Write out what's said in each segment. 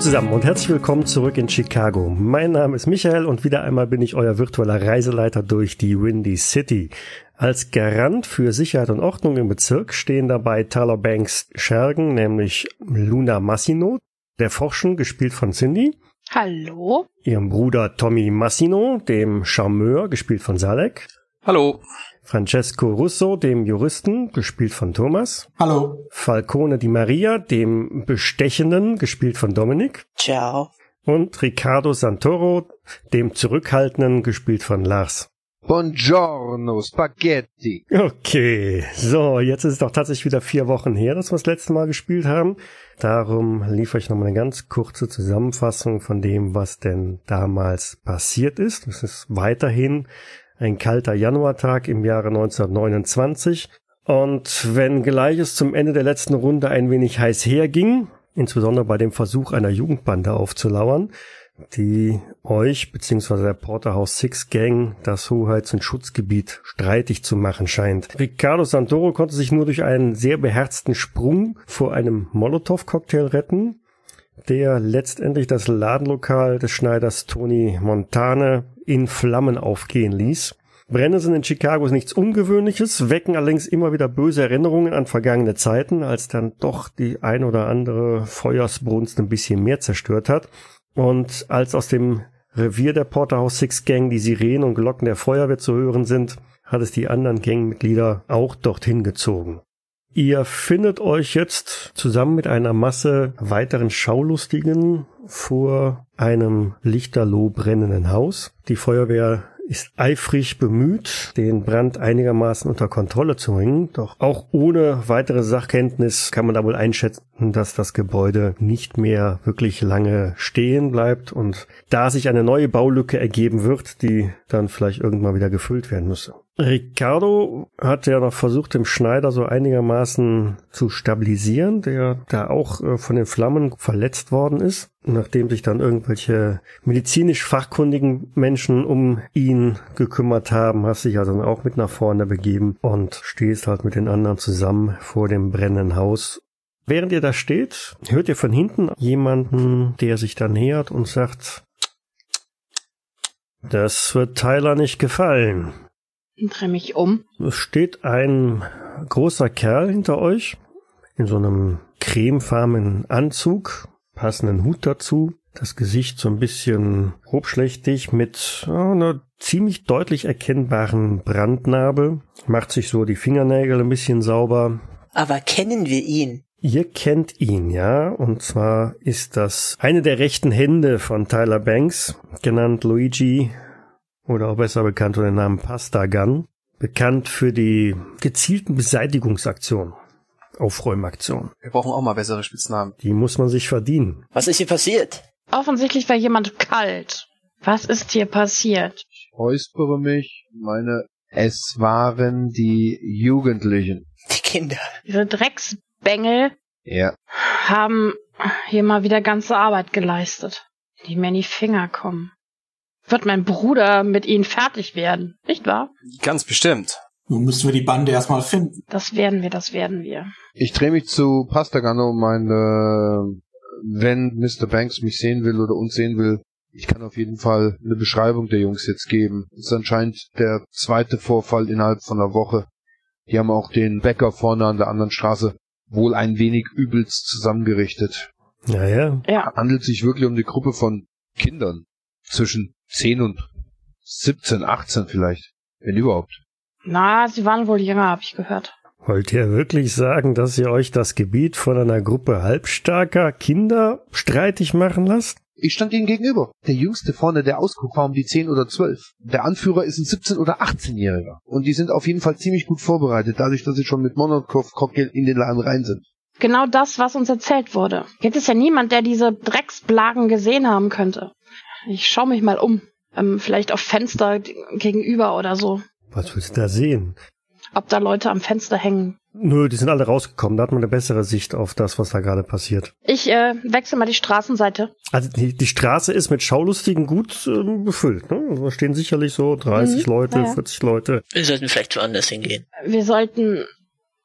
zusammen und herzlich willkommen zurück in Chicago. Mein Name ist Michael und wieder einmal bin ich euer virtueller Reiseleiter durch die Windy City. Als Garant für Sicherheit und Ordnung im Bezirk stehen dabei Tyler Banks Schergen, nämlich Luna Massino, der Forschen, gespielt von Cindy. Hallo. Ihrem Bruder Tommy Massino, dem Charmeur, gespielt von Salek. Hallo. Francesco Russo, dem Juristen, gespielt von Thomas. Hallo. Falcone Di Maria, dem Bestechenden, gespielt von Dominik. Ciao. Und Riccardo Santoro, dem Zurückhaltenden, gespielt von Lars. Buongiorno, Spaghetti. Okay, so, jetzt ist es doch tatsächlich wieder vier Wochen her, dass wir das letzte Mal gespielt haben. Darum liefere ich nochmal eine ganz kurze Zusammenfassung von dem, was denn damals passiert ist. Es ist weiterhin ein kalter Januartag im Jahre 1929. Und wenn gleich es zum Ende der letzten Runde ein wenig heiß herging, insbesondere bei dem Versuch einer Jugendbande aufzulauern, die euch bzw. der Porterhouse Six Gang das Hoheits- und Schutzgebiet streitig zu machen scheint. Ricardo Santoro konnte sich nur durch einen sehr beherzten Sprung vor einem Molotow-Cocktail retten, der letztendlich das Ladenlokal des Schneiders Tony Montane in Flammen aufgehen ließ. Brennnesseln in Chicago nichts Ungewöhnliches, wecken allerdings immer wieder böse Erinnerungen an vergangene Zeiten, als dann doch die ein oder andere Feuersbrunst ein bisschen mehr zerstört hat. Und als aus dem Revier der Porterhouse Six Gang die Sirenen und Glocken der Feuerwehr zu hören sind, hat es die anderen Gangmitglieder auch dorthin gezogen. Ihr findet euch jetzt zusammen mit einer Masse weiteren Schaulustigen vor einem lichterloh brennenden Haus. Die Feuerwehr ist eifrig bemüht, den Brand einigermaßen unter Kontrolle zu bringen. Doch auch ohne weitere Sachkenntnis kann man da wohl einschätzen, dass das Gebäude nicht mehr wirklich lange stehen bleibt und da sich eine neue Baulücke ergeben wird, die dann vielleicht irgendwann wieder gefüllt werden müsse. Ricardo hat ja noch versucht, dem Schneider so einigermaßen zu stabilisieren, der da auch äh, von den Flammen verletzt worden ist, nachdem sich dann irgendwelche medizinisch fachkundigen Menschen um ihn gekümmert haben, hast sich also dann auch mit nach vorne begeben und stehst halt mit den anderen zusammen vor dem brennenden Haus. Während ihr da steht, hört ihr von hinten jemanden, der sich dann nähert und sagt, das wird Tyler nicht gefallen. Ich drehe mich um. Es steht ein großer Kerl hinter euch in so einem cremefarbenen Anzug, passenden Hut dazu, das Gesicht so ein bisschen grobschlächtig mit einer ziemlich deutlich erkennbaren Brandnarbe, macht sich so die Fingernägel ein bisschen sauber. Aber kennen wir ihn? Ihr kennt ihn, ja, und zwar ist das eine der rechten Hände von Tyler Banks, genannt Luigi oder auch besser bekannt unter dem Namen Pasta Gun, bekannt für die gezielten Beseitigungsaktionen, Aufräumaktionen. Wir brauchen auch mal bessere Spitznamen. Die muss man sich verdienen. Was ist hier passiert? Offensichtlich war jemand kalt. Was ist hier passiert? Ich räuspere mich, meine, es waren die Jugendlichen. Die Kinder. Diese Drecksbengel Ja. haben hier mal wieder ganze Arbeit geleistet, die mir in die Finger kommen. Wird mein Bruder mit ihnen fertig werden, nicht wahr? Ganz bestimmt. Nun müssen wir die Bande erstmal finden. Das werden wir, das werden wir. Ich drehe mich zu Pastagano und meine, wenn Mr. Banks mich sehen will oder uns sehen will, ich kann auf jeden Fall eine Beschreibung der Jungs jetzt geben. Das ist anscheinend der zweite Vorfall innerhalb von einer Woche. Die haben auch den Bäcker vorne an der anderen Straße wohl ein wenig übelst zusammengerichtet. Ja, ja. Ja, Handelt sich wirklich um die Gruppe von Kindern zwischen 10 und 17, 18 vielleicht, wenn überhaupt. na, sie waren wohl jünger, habe ich gehört. Wollt ihr wirklich sagen, dass ihr euch das Gebiet von einer Gruppe halbstarker Kinder streitig machen lasst? Ich stand ihnen gegenüber. Der Jüngste vorne, der Ausguck, war um die 10 oder 12. Der Anführer ist ein 17- oder 18-Jähriger. Und die sind auf jeden Fall ziemlich gut vorbereitet, dadurch, dass sie schon mit Monokov-Cocktail in den Laden rein sind. Genau das, was uns erzählt wurde. Jetzt ist ja niemand, der diese Drecksblagen gesehen haben könnte. Ich schaue mich mal um. Ähm, vielleicht auf Fenster gegenüber oder so. Was willst du da sehen? Ob da Leute am Fenster hängen. Nö, die sind alle rausgekommen. Da hat man eine bessere Sicht auf das, was da gerade passiert. Ich äh, wechsle mal die Straßenseite. Also die, die Straße ist mit Schaulustigen gut ähm, befüllt. Ne? Da stehen sicherlich so 30 Mhm, Leute, ja. 40 Leute. Wir sollten vielleicht woanders hingehen. Wir sollten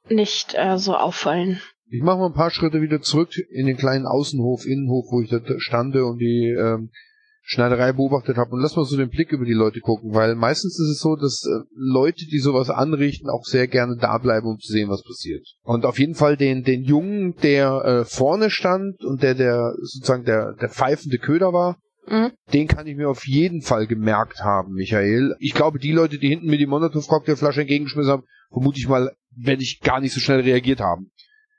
nicht äh, so auffallen. Ich mache mal ein paar Schritte wieder zurück in den kleinen Außenhof, Innenhof, wo ich da stande und die ähm, Schneiderei beobachtet habe und lass mal so den Blick über die Leute gucken, weil meistens ist es so, dass äh, Leute, die sowas anrichten, auch sehr gerne da bleiben, um zu sehen, was passiert. Und auf jeden Fall den den Jungen, der äh, vorne stand und der der sozusagen der der pfeifende Köder war, Mhm. den kann ich mir auf jeden Fall gemerkt haben, Michael. Ich glaube, die Leute, die hinten mir die Molotow-Cocktailflasche entgegengeschmissen haben, vermute ich mal, werde ich gar nicht so schnell reagiert haben.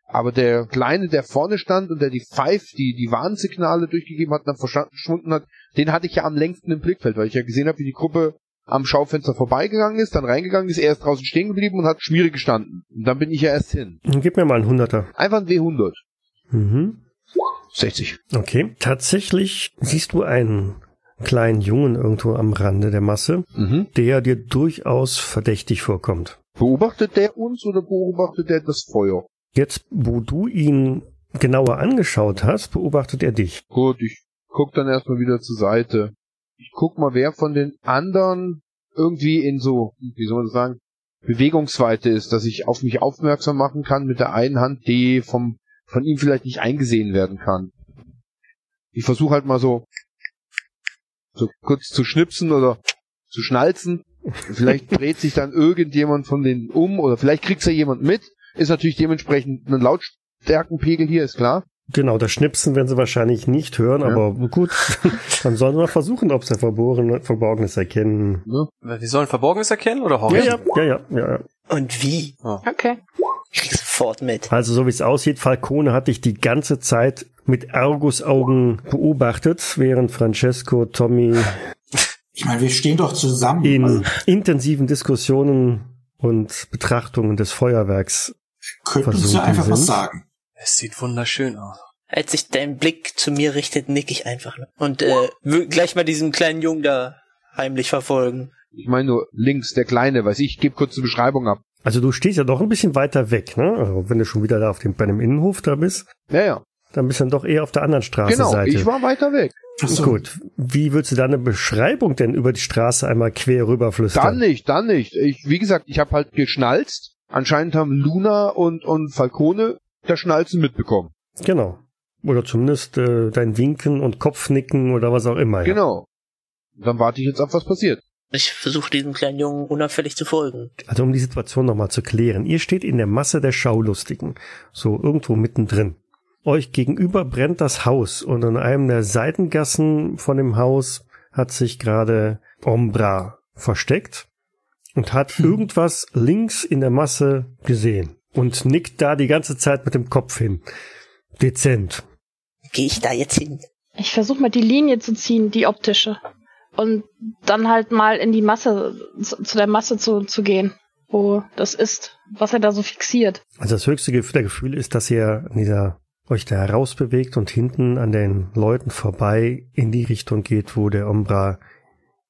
Aber der Kleine, der vorne stand und der die Pfeif, die, die Warnsignale durchgegeben hat und dann verschwunden hat, den hatte ich ja am längsten im Blickfeld, weil ich ja gesehen habe, wie die Gruppe am Schaufenster vorbeigegangen ist, dann reingegangen ist, er ist draußen stehen geblieben und hat schwierig gestanden. Und dann bin ich ja erst hin. Gib mir mal einen Hunderter. Einfach ein W100. Mhm. 60. Okay. Tatsächlich siehst du einen kleinen Jungen irgendwo am Rande der Masse, Mhm. der dir durchaus verdächtig vorkommt. Beobachtet der uns oder beobachtet der das Feuer? Jetzt, wo du ihn genauer angeschaut hast, beobachtet er dich. Gut, ich guck dann erstmal wieder zur Seite. Ich guck mal, wer von den anderen irgendwie in so, wie soll man das sagen, Bewegungsweite ist, dass ich auf mich aufmerksam machen kann mit der einen Hand, die vom von ihm vielleicht nicht eingesehen werden kann. Ich versuche halt mal so so kurz zu schnipsen oder zu schnalzen. Vielleicht dreht sich dann irgendjemand von denen um oder vielleicht kriegt's ja jemand mit. Ist natürlich dementsprechend ein Lautstärkenpegel hier, ist klar. Genau, das Schnipsen werden sie wahrscheinlich nicht hören, Ja. aber gut, dann sollen wir versuchen, ob sie Verborgene, Verborgenes erkennen. Ne? Wir sollen Verborgenes erkennen oder Ja, horchen? ja, ja, ja, ja. ja. Und wie? Okay. Ich krieg sofort mit. Also so wie es aussieht, Falcone hat dich die ganze Zeit mit Argusaugen beobachtet, während Francesco Tommy Ich meine, wir stehen doch zusammen. in Also, intensiven Diskussionen und Betrachtungen des Feuerwerks könnten ja versunken einfach was sind. sagen. Es sieht wunderschön aus. Als sich dein Blick zu mir richtet, nick ich einfach. Ne? Und äh, will gleich mal diesen kleinen Jungen da heimlich verfolgen. Ich meine nur links, der Kleine, weiß ich, ich gebe kurz eine Beschreibung ab. Also du stehst ja doch ein bisschen weiter weg, ne? Also wenn du schon wieder da auf dem, bei dem Innenhof da bist, Ja, ja. dann bist du dann doch eher auf der anderen Genau, Straßenseite. ich war weiter weg. So. Gut, wie willst du deine Beschreibung denn über die Straße einmal quer rüberflüstern? Dann nicht, dann nicht. Ich, wie gesagt, ich habe halt geschnalzt. Anscheinend haben Luna und, und Falcone das Schnalzen mitbekommen. Genau. Oder zumindest äh, dein Winken und Kopfnicken oder was auch immer. Ja. Genau. Dann warte ich jetzt ab, was passiert. Ich versuche diesem kleinen Jungen unauffällig zu folgen. Also um die Situation nochmal zu klären. Ihr steht in der Masse der Schaulustigen, so irgendwo mittendrin. Euch gegenüber brennt das Haus und in einem der Seitengassen von dem Haus hat sich gerade Ombra versteckt und hat irgendwas links in der Masse gesehen und nickt da die ganze Zeit mit dem Kopf hin. Dezent. Gehe ich da jetzt hin? Ich versuche mal die Linie zu ziehen, die optische. Und dann halt mal in die Masse, zu, der Masse zu, zu gehen, wo das ist, was er da so fixiert. Also das höchste Gefühl der Gefühle ist, dass ihr in dieser euch da herausbewegt und hinten an den Leuten vorbei in die Richtung geht, wo der Ombra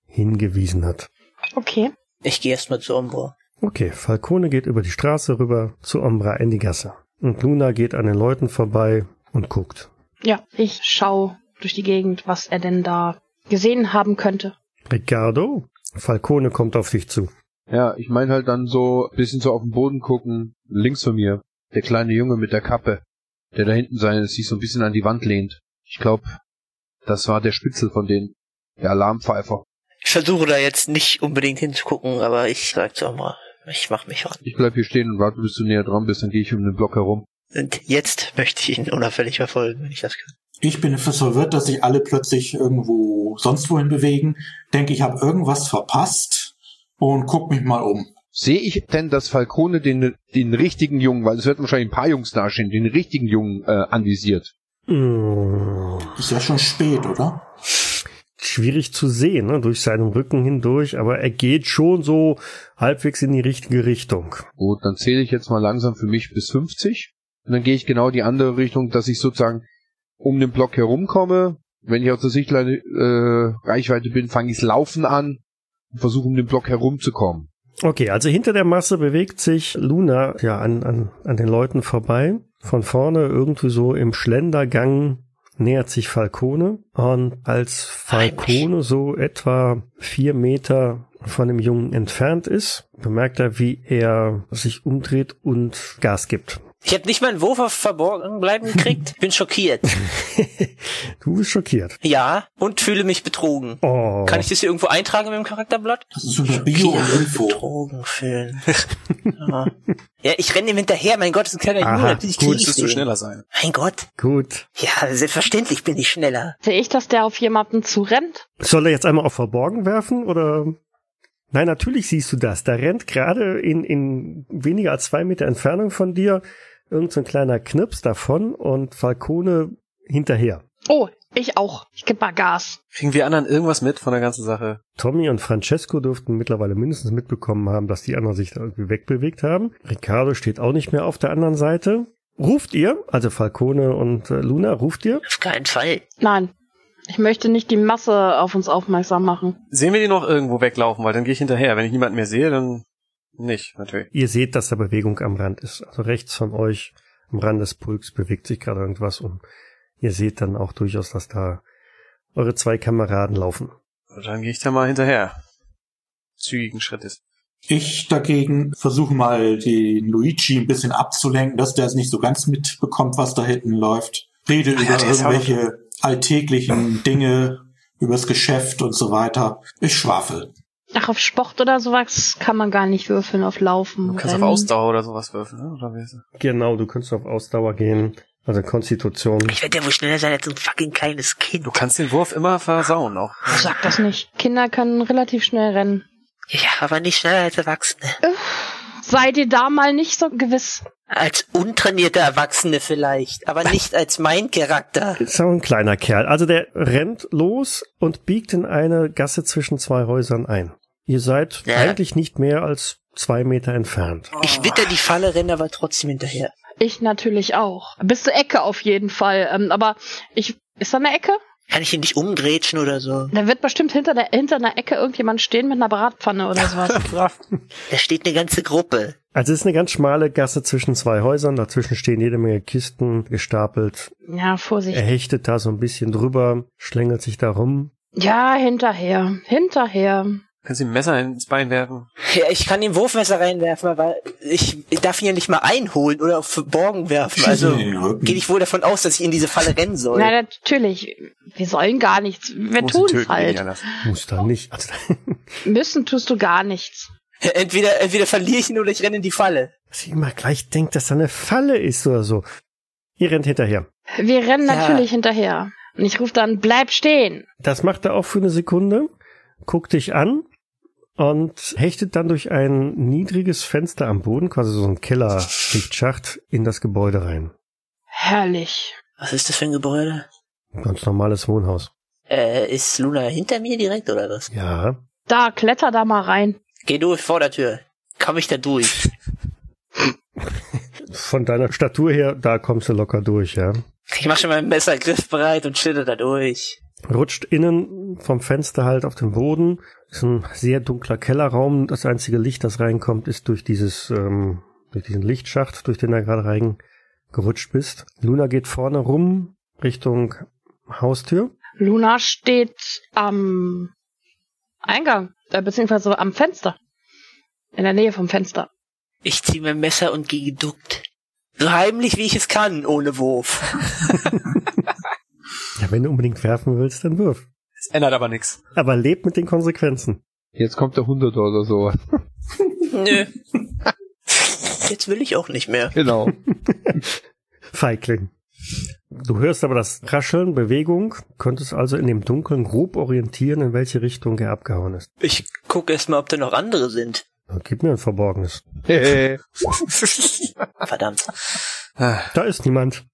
hingewiesen hat. Okay. Ich gehe erstmal zu Umbro. Okay, Falcone geht über die Straße rüber zu Ombra in die Gasse. Und Luna geht an den Leuten vorbei und guckt. Ja, ich schau durch die Gegend, was er denn da gesehen haben könnte. Ricardo, Falcone kommt auf dich zu. Ja, ich meine halt dann so ein bisschen so auf den Boden gucken, links von mir, der kleine Junge mit der Kappe, der da hinten sein, sich so ein bisschen an die Wand lehnt. Ich glaube, das war der Spitzel von denen, der Alarmpfeifer. Ich versuche da jetzt nicht unbedingt hinzugucken, aber ich sag zu Umbro, ich mach mich ran. Ich bleib hier stehen und warte, bis du näher dran bist, dann gehe ich um den Block herum. Und jetzt möchte ich ihn unauffällig verfolgen, wenn ich das kann. Ich bin etwas verwirrt, dass sich alle plötzlich irgendwo sonst wohin bewegen. Denke, ich habe irgendwas verpasst und guck mich mal um. Sehe ich denn, dass Falcone den, den richtigen Jungen, weil es wird wahrscheinlich ein paar Jungs dastehen, den richtigen Jungen äh, anvisiert? Ist ja schon spät, oder? Schwierig zu sehen, ne, durch seinen Rücken hindurch, aber er geht schon so halbwegs in die richtige Richtung. Gut, dann zähle ich jetzt mal langsam für mich bis 50. Und dann gehe ich genau die andere Richtung, dass ich sozusagen um den Block herumkomme. Wenn ich aus der Sichtleine äh, Reichweite bin, fange ich Laufen an und versuche um den Block herumzukommen. Okay, also hinter der Masse bewegt sich Luna ja an, an, an den Leuten vorbei. Von vorne irgendwie so im Schlendergang nähert sich Falcone. Und als Falcone so etwa vier Meter von dem Jungen entfernt ist, bemerkt er, wie er sich umdreht und Gas gibt. Ich habe nicht mal einen Wurf auf verborgen bleiben gekriegt. Bin schockiert. du bist schockiert. Ja, und fühle mich betrogen. Oh. Kann ich das hier irgendwo eintragen mit dem Charakterblatt? Das ist unter Bio und Info. Betrogen fühlen. ja. ja, ich renne ihm hinterher. Mein Gott, das ist ein kleiner Aha, Junge. Natürlich gut, ich Müsstest du schneller sein. Mein Gott. Gut. Ja, selbstverständlich bin ich schneller. Sehe ich, dass der auf jemanden zurennt? Soll er jetzt einmal auf Verborgen werfen oder? Nein, natürlich siehst du das. Da rennt gerade in, in weniger als zwei Meter Entfernung von dir irgend so ein kleiner Knips davon und Falcone hinterher. Oh, ich auch. Ich geb mal Gas. Kriegen wir anderen irgendwas mit von der ganzen Sache? Tommy und Francesco dürften mittlerweile mindestens mitbekommen haben, dass die anderen sich da irgendwie wegbewegt haben. Ricardo steht auch nicht mehr auf der anderen Seite. Ruft ihr, also Falcone und äh, Luna, ruft ihr? Auf keinen Fall. Nein. Ich möchte nicht die Masse auf uns aufmerksam machen. Sehen wir die noch irgendwo weglaufen, weil dann gehe ich hinterher. Wenn ich niemanden mehr sehe, dann nicht, natürlich. Ihr seht, dass da Bewegung am Rand ist. Also rechts von euch, am Rand des Pulks, bewegt sich gerade irgendwas und ihr seht dann auch durchaus, dass da eure zwei Kameraden laufen. Dann gehe ich da mal hinterher. Zügigen Schrittes. Ich dagegen versuche mal den Luigi ein bisschen abzulenken, dass der es nicht so ganz mitbekommt, was da hinten läuft. Rede Ah ja, über ist irgendwelche alltäglichen Dinge, übers Geschäft und so weiter. Ich schwafel. Ach, auf Sport oder sowas kann man gar nicht würfeln auf Laufen. Du kannst auf Rennen. Ausdauer oder sowas würfeln, ne? Oder wie ist das? Genau, du kannst auf Ausdauer gehen, also Konstitution. Ich werde ja wohl schneller sein als ein fucking kleines Kind. Du kannst den Wurf immer versauen auch. Sag das nicht. Kinder können relativ schnell rennen. Ja, aber nicht schneller als Erwachsene. Seid ihr da mal nicht so gewiss? Als untrainierte Erwachsene vielleicht, aber nicht als mein Charakter. Ist auch ein kleiner Kerl. Also der rennt los und biegt in eine Gasse zwischen zwei Häusern ein. Ihr seid Ja. eigentlich nicht mehr als zwei Meter entfernt. Ich witter die Falle, renne aber trotzdem hinterher. Ich natürlich auch. Bis zur Ecke auf jeden Fall. Ähm, aber ich. Ist da eine Ecke? Kann ich ihn nicht umgrätschen oder so? Da wird bestimmt hinter der hinter einer Ecke irgendjemand stehen mit einer Bratpfanne oder sowas. Da steht eine ganze Gruppe. Also es ist eine ganz schmale Gasse zwischen zwei Häusern. Dazwischen stehen jede Menge Kisten gestapelt. ja, Vorsicht. Er hechtet da so ein bisschen drüber, schlängelt sich da rum. Ja, hinterher. Hinterher. Kannst du ihm ein Messer ins Bein werfen? Ja, ich kann den Wurfmesser reinwerfen, aber ich darf ihn ja nicht mal einholen oder auf Verborgen werfen. Also gehe ich wohl davon aus, dass ich in diese Falle rennen soll. Na, natürlich. Wir sollen gar nichts. Wir töten, geht halt. Muss da nicht. Also, Müssen tust du gar nichts. Entweder, entweder verliere ich ihn oder ich renne in die Falle. dass sie immer gleich denkt, dass da eine Falle ist oder so. Ihr rennt hinterher. Wir rennen Ja. natürlich hinterher. Und ich rufe dann, bleib stehen. Das macht er auch für eine Sekunde, guckt dich an und hechtet dann durch ein niedriges Fenster am Boden, quasi so ein Kellerlichtschacht, in das Gebäude rein. Herrlich. Was ist das für ein Gebäude? Ein ganz normales Wohnhaus. Äh, ist Luna hinter mir direkt oder was? Ja. Da, kletter da mal rein. Geh durch vor der Tür. Komm ich da durch? Von deiner Statur her, da kommst du locker durch, ja. Ich mach schon mal ein Messer griffbereit und schlitter da durch. Rutscht innen vom Fenster halt auf den Boden. Ist ein sehr dunkler Kellerraum. Das einzige Licht, das reinkommt, ist durch dieses, ähm, durch diesen Lichtschacht, durch den du gerade reingerutscht bist. Luna geht vorne rum Richtung Haustür. Luna steht am Eingang, äh, beziehungsweise am Fenster. In der Nähe vom Fenster. Ich zieh mein Messer und gehe geduckt. So heimlich wie ich es kann, ohne Wurf. Ja, wenn du unbedingt werfen willst, dann wirf. Es ändert aber nichts. Aber leb mit den Konsequenzen. Jetzt kommt der Hunderter oder so. Nö. Jetzt will ich auch nicht mehr. Genau. Feigling. Du hörst aber das Rascheln, Bewegung, könntest also in dem Dunkeln grob orientieren, in welche Richtung er abgehauen ist. Ich guck erst mal, ob da noch andere sind. Na, Gib mir ein Verborgenes. Verdammt. Ah, Da ist niemand.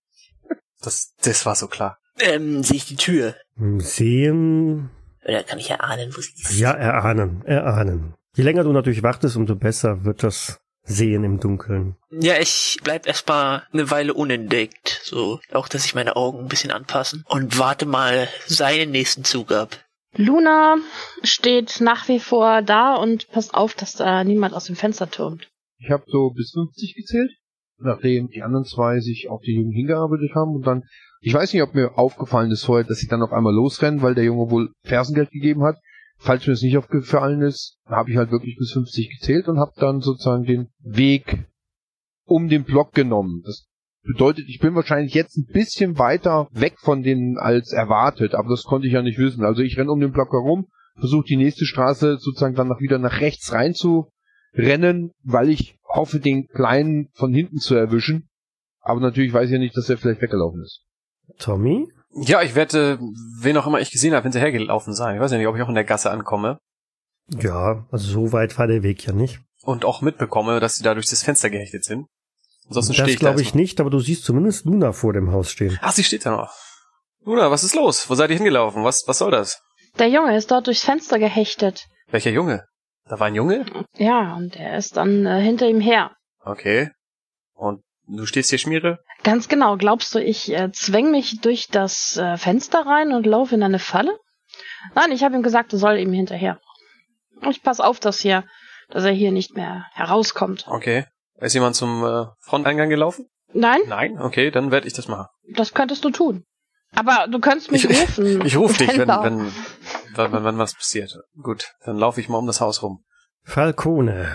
Das, das war so klar. Ähm, sehe ich die Tür? Sehen, Oder kann ich erahnen, wo sie ist? ja, erahnen, erahnen. Je länger du natürlich wartest, umso besser wird das Sehen im Dunkeln. Ja, ich bleib erstmal eine Weile unentdeckt. So, auch dass sich meine Augen ein bisschen anpassen. Und warte mal seinen nächsten Zug ab. Luna steht nach wie vor da und passt auf, dass da niemand aus dem Fenster türmt. Ich habe so bis 50 gezählt, nachdem die anderen zwei sich auf den Jungen hingearbeitet haben und dann, ich weiß nicht, ob mir aufgefallen ist vorher, dass ich dann auf einmal losrennen, weil der Junge wohl Fersengeld gegeben hat. Falls mir das nicht aufgefallen ist, habe ich halt wirklich bis 50 gezählt und habe dann sozusagen den Weg um den Block genommen. Das bedeutet, ich bin wahrscheinlich jetzt ein bisschen weiter weg von denen als erwartet, aber das konnte ich ja nicht wissen. Also ich renne um den Block herum, versuche die nächste Straße sozusagen dann noch wieder nach rechts rein zu rennen, weil ich hoffe, den Kleinen von hinten zu erwischen. Aber natürlich weiß ich ja nicht, dass er vielleicht weggelaufen ist. Tommy? Ja, ich werde, wen auch immer ich gesehen habe, hinterhergelaufen sein. Ich weiß ja nicht, ob ich auch in der Gasse ankomme. Ja, also so weit war der Weg ja nicht. Und auch mitbekomme, dass sie da durch das Fenster gehechtet sind. Ansonsten stehe Das ich da glaube ich nicht, aber du siehst zumindest Luna vor dem Haus stehen. Ach, sie steht da noch. Luna, was ist los? Wo seid ihr hingelaufen? Was, was soll das? Der Junge ist dort durchs Fenster gehechtet. Welcher Junge? Da war ein Junge? Ja, und er ist dann äh, hinter ihm her. Okay. Und du stehst hier, Schmiere? Ganz genau. Glaubst du, ich äh, zwäng mich durch das äh, Fenster rein und laufe in eine Falle? Nein, ich habe ihm gesagt, er soll ihm hinterher. Ich pass auf, dass hier, dass er hier nicht mehr herauskommt. Okay. Ist jemand zum äh, Fronteingang gelaufen? Nein, Nein? Okay, dann werde ich das machen. das könntest du tun. Aber du könntest mich Ich- rufen. Ich rufe dich, wenn, wenn, wenn, wenn, wenn was passiert. Gut, dann laufe ich mal um das Haus rum. Falcone.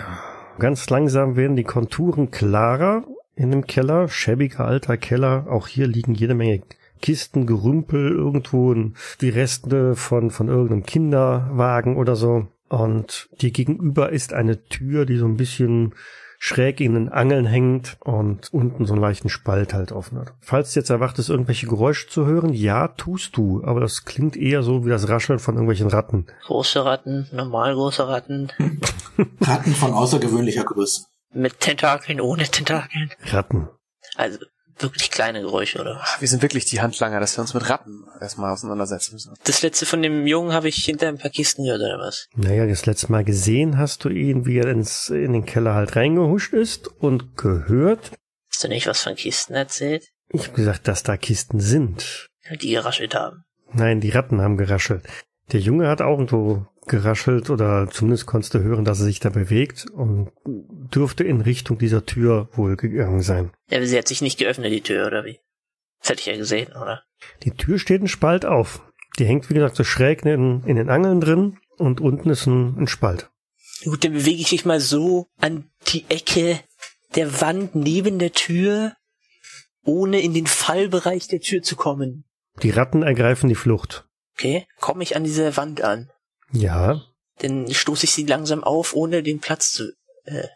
Ganz langsam werden die Konturen klarer in dem Keller. Schäbiger alter Keller. Auch hier liegen jede Menge Kisten, Gerümpel, irgendwo die Reste von, von irgendeinem Kinderwagen oder so. Und dir gegenüber ist eine Tür, die so ein bisschen schräg in den Angeln hängt und unten so einen leichten Spalt halt offen hat. Falls du jetzt erwartest, irgendwelche Geräusche zu hören, ja, tust du, aber das klingt eher so wie das Rascheln von irgendwelchen Ratten. Große Ratten, normal große Ratten, Ratten von außergewöhnlicher Größe. Mit Tentakeln, ohne Tentakeln. Ratten. Also wirklich kleine Geräusche, oder? was? Wir sind wirklich die Handlanger, dass wir uns mit Ratten erstmal auseinandersetzen müssen. Das letzte von dem Jungen habe ich hinter ein paar Kisten gehört, oder was? Naja, das letzte Mal gesehen hast du ihn, wie er ins, in den Keller halt reingehuscht ist und gehört. Hast du nicht was von Kisten erzählt? Ich habe gesagt, dass da Kisten sind. Die geraschelt haben. Nein, die Ratten haben geraschelt. Der Junge hat auch irgendwo geraschelt oder zumindest konntest du hören, dass er sich da bewegt und dürfte in Richtung dieser Tür wohl gegangen sein. Ja, aber sie hat sich nicht geöffnet, die Tür, oder wie? Das hätte ich ja gesehen, oder? Die Tür steht ein Spalt auf. Die hängt, wie gesagt, so schräg in, in den Angeln drin und unten ist ein, ein Spalt. Gut, dann bewege ich mich mal so an die Ecke der Wand neben der Tür, ohne in den Fallbereich der Tür zu kommen. Die Ratten ergreifen die Flucht. Okay, komme ich an diese Wand an. Ja, Dann stoße ich sie langsam auf, ohne den Platz zu äh,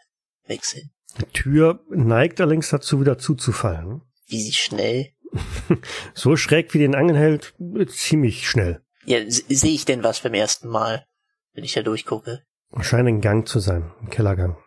wechseln. die Tür neigt allerdings dazu, wieder zuzufallen. Wie sie schnell. So schräg wie den Angeln hält, ziemlich schnell. Ja, se- sehe ich denn was beim ersten Mal, wenn ich da durchgucke? Scheint ein Gang zu sein, ein Kellergang.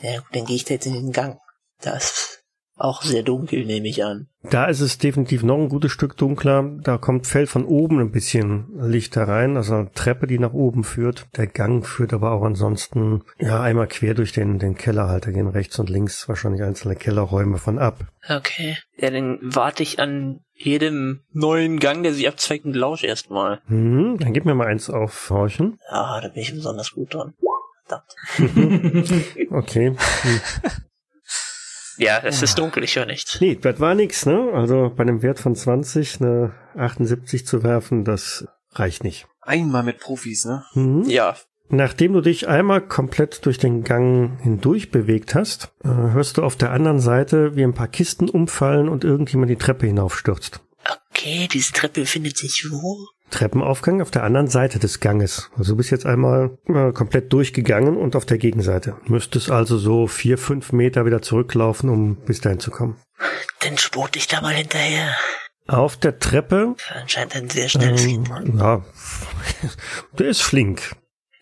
Ja gut, dann gehe ich da jetzt in den Gang. Da ist auch sehr dunkel, nehme ich an. Da ist es definitiv noch ein gutes Stück dunkler. Da kommt fällt von oben ein bisschen Licht herein, also eine Treppe, die nach oben führt. Der Gang führt aber auch ansonsten ja einmal quer durch den den Keller halt. Da gehen rechts und links wahrscheinlich einzelne Kellerräume von ab. Okay. Ja, dann warte ich an jedem neuen Gang, der sich abzweigt und lausche erstmal. Hm, dann gib mir mal eins auf Horchen. Ja, da bin ich besonders gut dran. Verdammt. Okay. Ja, es ist dunkel, ich höre nichts. Nee, das war nix, ne? Also bei einem Wert von 20 eine 78 zu werfen, das reicht nicht. Einmal mit Profis, ne? Mhm. Ja, Nachdem du dich einmal komplett durch den Gang hindurch bewegt hast, äh, hörst du auf der anderen Seite, wie ein paar Kisten umfallen und irgendjemand die Treppe hinaufstürzt. okay, diese Treppe befindet sich wo? Treppenaufgang auf der anderen Seite des Ganges. Also du bist jetzt einmal äh, komplett durchgegangen und auf der Gegenseite. Müsstest also so vier, fünf Meter wieder zurücklaufen, um bis dahin zu kommen. Dann spurt ich da mal hinterher. Auf der Treppe, Anscheinend ein sehr schnelles ähm, ja, der ist flink.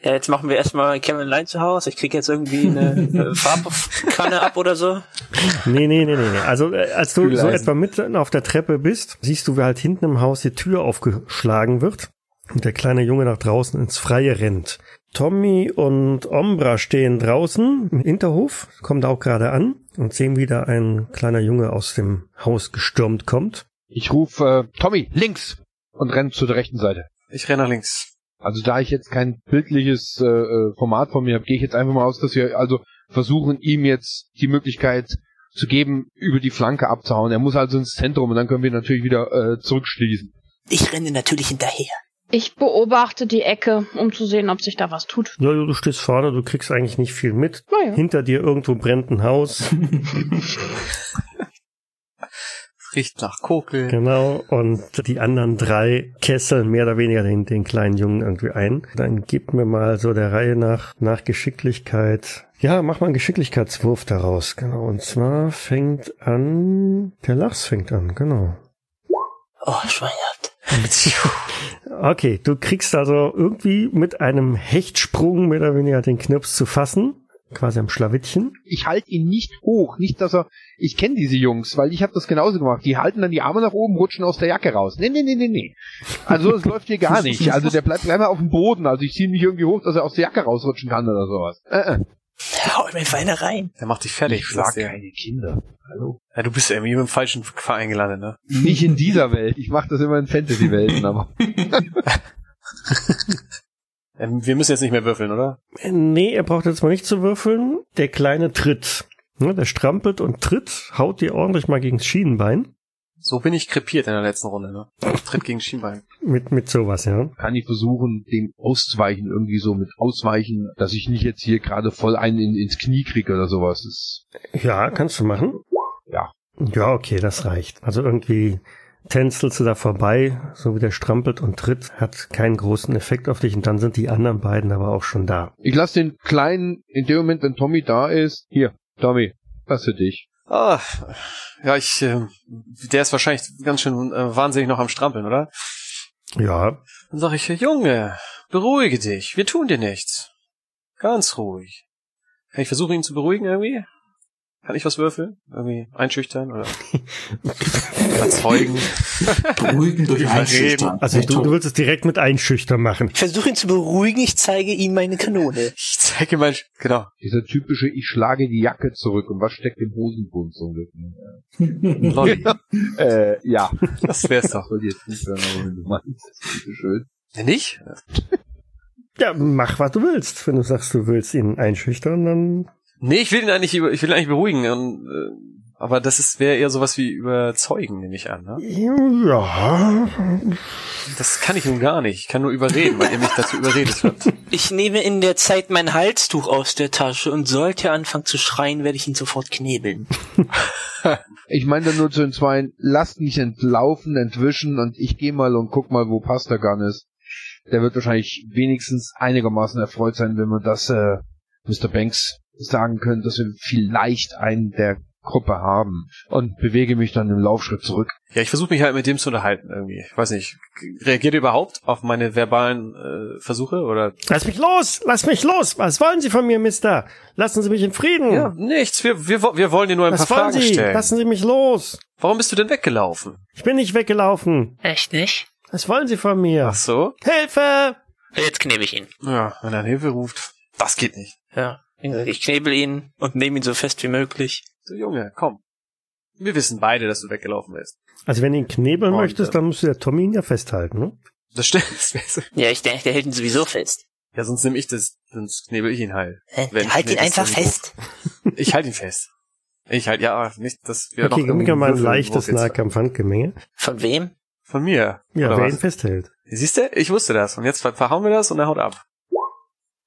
Ja, jetzt machen wir erstmal Kevin Line zu Hause. Ich krieg jetzt irgendwie eine äh, Farbkanne ab oder so. Nee, nee, nee, nee. nee. Also äh, als du so Kühleisen. etwa mitten auf der Treppe bist, siehst du, wie halt hinten im Haus die Tür aufgeschlagen wird und der kleine Junge nach draußen ins Freie rennt. Tommy und Ombra stehen draußen im Hinterhof, kommen da auch gerade an und sehen, wie da ein kleiner Junge aus dem Haus gestürmt kommt. Ich rufe äh, Tommy links und renn zu der rechten Seite. Ich renne nach links. Also da ich jetzt kein bildliches äh, äh, Format von mir habe, gehe ich jetzt einfach mal aus, dass wir also versuchen, ihm jetzt die Möglichkeit zu geben, über die Flanke abzuhauen. Er muss also ins Zentrum und dann können wir natürlich wieder äh, zurückschließen. Ich renne natürlich hinterher. Ich beobachte die Ecke, um zu sehen, ob sich da was tut. Ja, du stehst vorne, du kriegst eigentlich nicht viel mit. Naja. Hinter dir irgendwo brennt ein Haus. Riecht nach Kokel. Genau, und die anderen drei kesseln mehr oder weniger den, den kleinen Jungen irgendwie ein. Dann gib mir mal so der Reihe nach, nach Geschicklichkeit. Ja, mach mal einen Geschicklichkeitswurf daraus. Genau, und zwar fängt an, der Lachs fängt an, genau. Oh, schweinhaft. Okay, du kriegst also irgendwie mit einem Hechtsprung mehr oder weniger den Knirps zu fassen. Quasi am Schlawittchen. Ich halte ihn nicht hoch, nicht dass er. Ich kenne diese Jungs, weil ich habe das genauso gemacht. Die halten dann die Arme nach oben, rutschen aus der Jacke raus. Nee, nee, nee, nee, nee. Also das läuft hier gar nicht. Also der bleibt einmal auf dem Boden. Also ich ziehe ihn nicht irgendwie hoch, dass er aus der Jacke rausrutschen kann oder sowas. Äh, äh. Hau mir Feine rein. Der macht dich fertig. Ich schlag keine Kinder. Hallo? Ja, du bist ja irgendwie im falschen Verein gelandet, ne? Nicht in dieser Welt. Ich mache das immer in Fantasy-Welten, aber. Ähm, wir müssen jetzt nicht mehr würfeln, oder? Äh, Nee, er braucht jetzt mal nicht zu würfeln. Der kleine tritt. Ne, der strampelt und tritt, haut dir ordentlich mal gegen das Schienenbein. So bin ich krepiert in der letzten Runde, ne? Tritt gegen Schienbein. Mit, mit sowas, ja. Kann ich versuchen, dem auszuweichen, irgendwie so mit ausweichen, dass ich nicht jetzt hier gerade voll einen in, ins Knie kriege oder sowas. Das, Ja, kannst du machen. ja. Ja, okay, das reicht. Also irgendwie tänzelst du da vorbei, so wie der strampelt und tritt, hat keinen großen Effekt auf dich und dann sind die anderen beiden aber auch schon da. Ich lasse den Kleinen in dem Moment, wenn Tommy da ist. Hier, Tommy, was für dich. Ah, ja, ich, äh, der ist wahrscheinlich ganz schön äh, wahnsinnig noch am Strampeln, oder? Ja, Dann sag ich, Junge, beruhige dich, wir tun dir nichts. Ganz ruhig. Kann ich versuchen, ihn zu beruhigen irgendwie? Kann ich was würfeln? Irgendwie einschüchtern oder überzeugen? Beruhigen durch. Einschüchtern. also du, du willst es direkt mit Einschüchtern machen. Ich versuche ihn zu beruhigen, ich zeige ihm meine Kanone. Ich zeige mein, genau. Dieser typische, ich schlage die Jacke zurück und was steckt im Hosenbund so ungefähr. Lolli. Äh, ja. Das wär's doch. Soll jetzt nicht hören, aber wenn du meinst. Bitteschön. Ja, nicht? Ja, mach, was du willst. Wenn du sagst, du willst ihn einschüchtern, dann Nee, ich will ihn eigentlich, über- ich will ihn eigentlich beruhigen. Und, äh, aber das ist wäre eher sowas wie überzeugen, nehme ich an. Ne? ja, Das kann ich nun gar nicht. Ich kann nur überreden, weil ihr mich dazu überredet habt. Ich nehme in der Zeit mein Halstuch aus der Tasche und sollte er anfangen zu schreien, werde ich ihn sofort knebeln. Ich meine dann nur zu den Zweien, lasst mich entlaufen, entwischen und ich gehe mal und guck mal, wo Pastagan ist. Der wird wahrscheinlich wenigstens einigermaßen erfreut sein, wenn wir das äh, Mr. Banks sagen können, dass wir vielleicht einen der Gruppe haben und bewege mich dann im Laufschritt zurück. Ja, ich versuche mich halt mit dem zu unterhalten irgendwie. Ich weiß nicht. Reagiert ihr überhaupt auf meine verbalen äh, Versuche oder? lass mich los, lass mich los. Was wollen Sie von mir, Mister? Lassen Sie mich in Frieden. Ja, nichts. Wir, wir, wir wollen dir nur ein was paar wollen Fragen Sie? stellen. Lassen Sie mich los. Warum bist du denn weggelaufen? Ich bin nicht weggelaufen. Echt nicht? Was wollen Sie von mir? Ach so? Hilfe! Jetzt knebel ich ihn. Ja, wenn er an Hilfe ruft. Das geht nicht. Ja. Ich knebel ihn und nehme ihn so fest wie möglich. So, Junge, komm. Wir wissen beide, dass du weggelaufen bist. Also wenn du ihn knebeln Und, möchtest, äh, dann musst du der Tommy ihn ja festhalten, ne? Das stimmt. Ja, ich denke, der hält ihn sowieso fest. Ja, sonst nehme ich das, sonst knebel ich ihn halt. Hä? Wenn halt ihn einfach fest. Ich halte ihn fest. Ich halt, ja, nicht, dass wir noch Okay, gib mal ein leichtes Nahkampf-Handgemenge. Von wem? Von mir. Ja, wer was? ihn festhält. Siehst du? Ich wusste das. Und jetzt ver- verhauen wir das und er haut ab.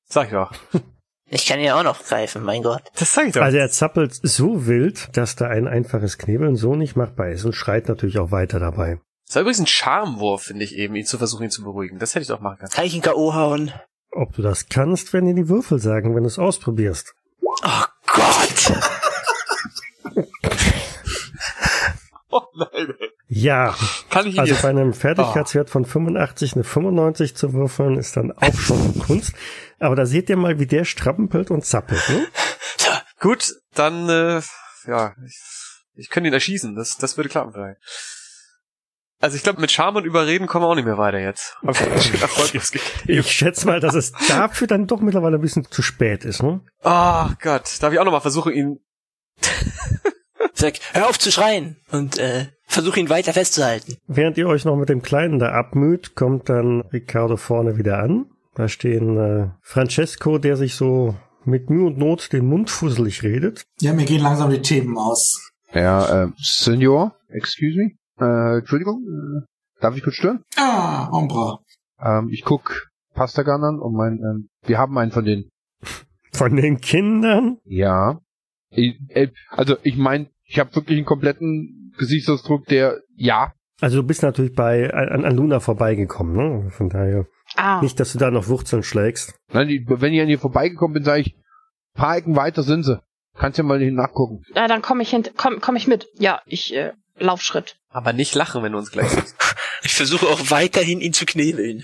Sag ich doch. Ich kann ihn ja auch noch greifen, mein Gott. Das sag ich doch. Also er zappelt so wild, dass da ein einfaches Knebeln so nicht machbar ist und schreit natürlich auch weiter dabei. Das war übrigens ein Charmwurf, finde ich eben, ihn zu versuchen, ihn zu beruhigen. Das hätte ich doch machen können. Kann ich ihn K.O. hauen? Ob du das kannst, werden dir die Würfel sagen, wenn du es ausprobierst. Oh Gott! Oh nein, ey. Ja, Kann ich ihn also jetzt? bei einem Fertigkeitswert von 85 eine 95 zu würfeln, ist dann auch schon Kunst. Aber da seht ihr mal, wie der strampelt und zappelt. Ne? Gut, dann, äh, ja, ich, ich könnte ihn erschießen. Das, das würde klappen vielleicht. Also ich glaube, mit Charme und Überreden kommen wir auch nicht mehr weiter jetzt. Okay, erfolglos Ich schätze mal, dass es dafür dann doch mittlerweile ein bisschen zu spät ist. Ne? Oh Gott, darf ich auch nochmal versuchen, ihn... Sag, hör auf zu schreien! Und äh, versuche ihn weiter festzuhalten. Während ihr euch noch mit dem Kleinen da abmüht, kommt dann Riccardo vorne wieder an. Da stehen äh, Francesco, der sich so mit Mühe und Not den Mund fusselig redet. Ja, mir gehen langsam die Themen aus. Ja, äh, Senior, excuse me, äh, Entschuldigung, äh, darf ich kurz stören? Ah, Ombra. Ähm, ich guck Pastagan an und mein, ähm, wir haben einen von den, Von den Kindern? ja. Ich, äh, also ich meine, ich habe wirklich einen kompletten Gesichtsausdruck, der, ja, Also du bist natürlich bei an, an Luna vorbeigekommen, ne? Von daher. Ah, Nicht, dass du da noch Wurzeln schlägst. Nein, die, wenn ich an ihr vorbeigekommen bin, sage ich, paar Ecken weiter sind sie. Kannst ja mal hin nachgucken. ja, dann komme ich hint komm, komm ich mit. Ja, ich äh, lauf Schritt. Aber nicht lachen, wenn du uns gleich siehst. Ich versuche auch weiterhin, ihn zu knebeln.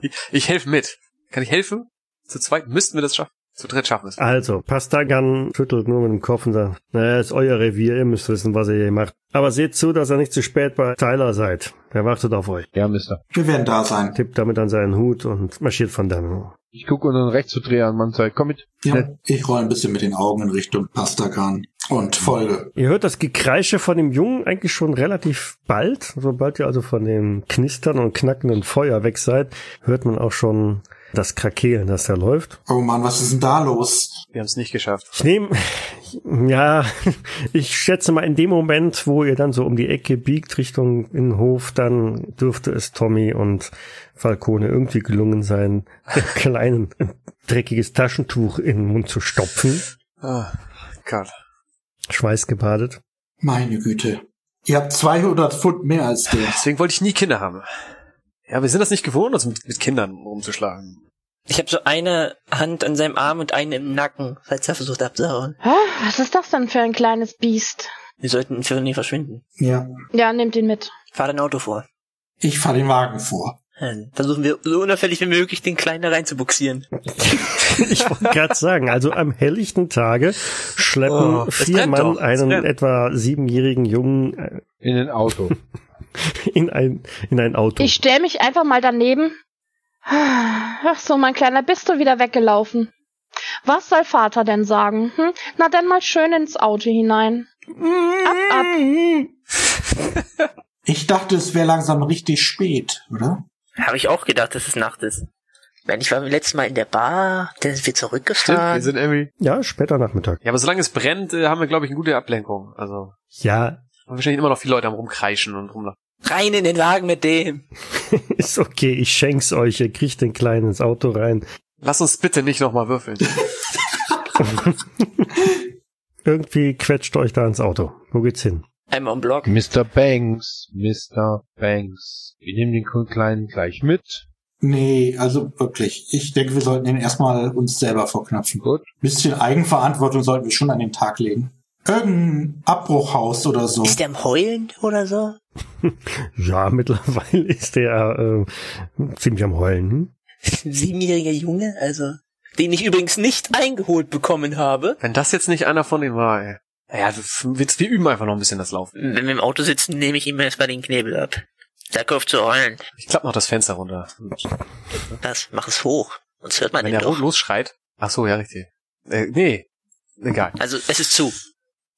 Ich, ich helfe mit. Kann ich helfen? Zu zweit müssten wir das schaffen. Zu dritt schaffen wir es. Also, Pastagan schüttelt nur mit dem Kopf und sagt, naja, ist euer Revier, ihr müsst wissen, was ihr hier macht. Aber seht zu, dass ihr nicht zu spät bei Tyler seid. Der wartet auf euch. Ja, Mister. Wir werden da sein. Tippt damit an seinen Hut und marschiert von dann. Ich gucke dann rechts zu Dreher an Mann sagt, komm mit. Ja, ich roll ein bisschen mit den Augen in Richtung Pastagan und folge. Ihr hört das Gekreische von dem Jungen eigentlich schon relativ bald. Sobald ihr also von dem Knistern und knackenden Feuer weg seid, hört man auch schon das Krakeelen, das da läuft. Oh Mann, was ist denn da los? Wir haben es nicht geschafft. Ich nehme, ja, ich schätze mal in dem Moment, wo ihr dann so um die Ecke biegt Richtung Innenhof, dann dürfte es Tommy und Falcone irgendwie gelungen sein, ein kleinen dreckiges Taschentuch in den Mund zu stopfen, Ah, Gott. schweißgebadet. Meine Güte. Ihr habt 200 Pfund mehr als der. Deswegen wollte ich nie Kinder haben. Ja, wir sind das nicht gewohnt, uns mit, mit Kindern rumzuschlagen. Ich habe so eine Hand an seinem Arm und eine im Nacken, falls er versucht abzuhauen. Hä? Was ist das denn für ein kleines Biest? Wir sollten für nie verschwinden. Ja. Ja, nehmt ihn mit. Fahr dein Auto vor. Ich fahr den Wagen vor. Dann versuchen wir so unauffällig wie möglich den Kleinen reinzubuxieren. Ich wollte gerade sagen, also am helllichten Tage schleppen Oh, vier Mann doch, einen etwa siebenjährigen Jungen äh, In ein Auto. in ein, in ein Auto. Ich stell mich einfach mal daneben. Ach so, mein Kleiner, bist du wieder weggelaufen? Was soll Vater denn sagen? Hm? Na dann mal schön ins Auto hinein. Ab, ab. Ich dachte, es wäre langsam richtig spät, oder? Habe ich auch gedacht, dass es Nacht ist. Wenn ich war beim letzten Mal in der Bar, dann sind wir Stimmt, zurückgefahren. wir sind irgendwie. Ja, später Nachmittag. Ja, aber solange es brennt, äh, haben wir, glaube ich, eine gute Ablenkung. Also, Ja, haben wahrscheinlich immer noch viele Leute am rumkreischen und rumlachen. Rein in den Wagen mit dem. ist okay, ich schenk's euch, ihr kriegt den Kleinen ins Auto rein. Lass uns bitte nicht nochmal würfeln. Irgendwie quetscht euch da ins Auto. Wo geht's hin? Einmal im Block. Mr. Banks, Mr. Banks. Wir nehmen den Kleinen gleich mit. Nee, also wirklich. Ich denke, wir sollten ihn erstmal uns selber vorknöpfen. Gut. Bisschen Eigenverantwortung sollten wir schon an den Tag legen. Irgendein Abbruchhaus oder so. Ist der am Heulen oder so? Ja, mittlerweile ist der äh, ziemlich am Heulen. Hm? Ein siebenjähriger Junge, also. Den ich übrigens nicht eingeholt bekommen habe. Wenn das jetzt nicht einer von denen war, ey. Naja, wir, wir üben einfach noch ein bisschen das Laufen. Wenn wir im Auto sitzen, nehme ich ihm erstmal den Knebel ab. Sag auf zu heulen. Ich klapp noch das Fenster runter. Das, mach es hoch. Sonst hört man Wenn ihn der doch. losschreit. Ach so, ja, richtig. Äh, nee. Egal. Also, es ist zu.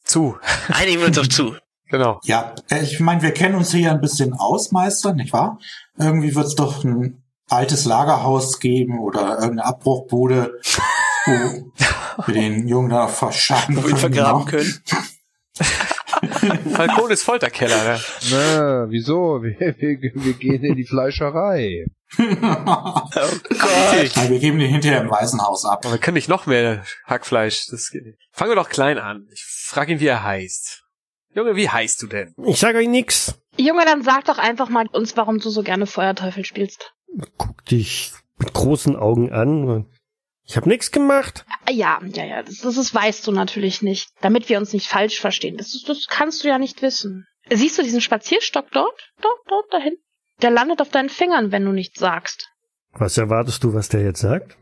Zu. Einigen wir uns auf zu. Genau. Ja, äh, ich meine, wir kennen uns hier ein bisschen aus, Meister, nicht wahr? Irgendwie wird's doch ein altes Lagerhaus geben oder irgendeine Abbruchbude, wo wir den Jungen da verschaffen Wo wir ihn können. vergraben genau. können. Falcon ist Folterkeller, ne? Na, wieso? Wir, wir, wir gehen in die Fleischerei. Oh Gott. Nein, wir geben den hinterher im Waisenhaus ab. Aber wir können nicht noch mehr Hackfleisch. Das geht nicht. Fangen wir doch klein an. Ich frage ihn, wie er heißt. Junge, wie heißt du denn? Ich sag euch nix. Junge, dann sag doch einfach mal uns, warum du so gerne Feuerteufel spielst. Guck dich mit großen Augen an. Ich hab nix gemacht. Ja, ja, ja, das, das ist, weißt du natürlich nicht. Damit wir uns nicht falsch verstehen. Das, das kannst du ja nicht wissen. Siehst du diesen Spazierstock dort? Dort, dort, dahin? Der landet auf deinen Fingern, wenn du nichts sagst. Was erwartest du, was der jetzt sagt?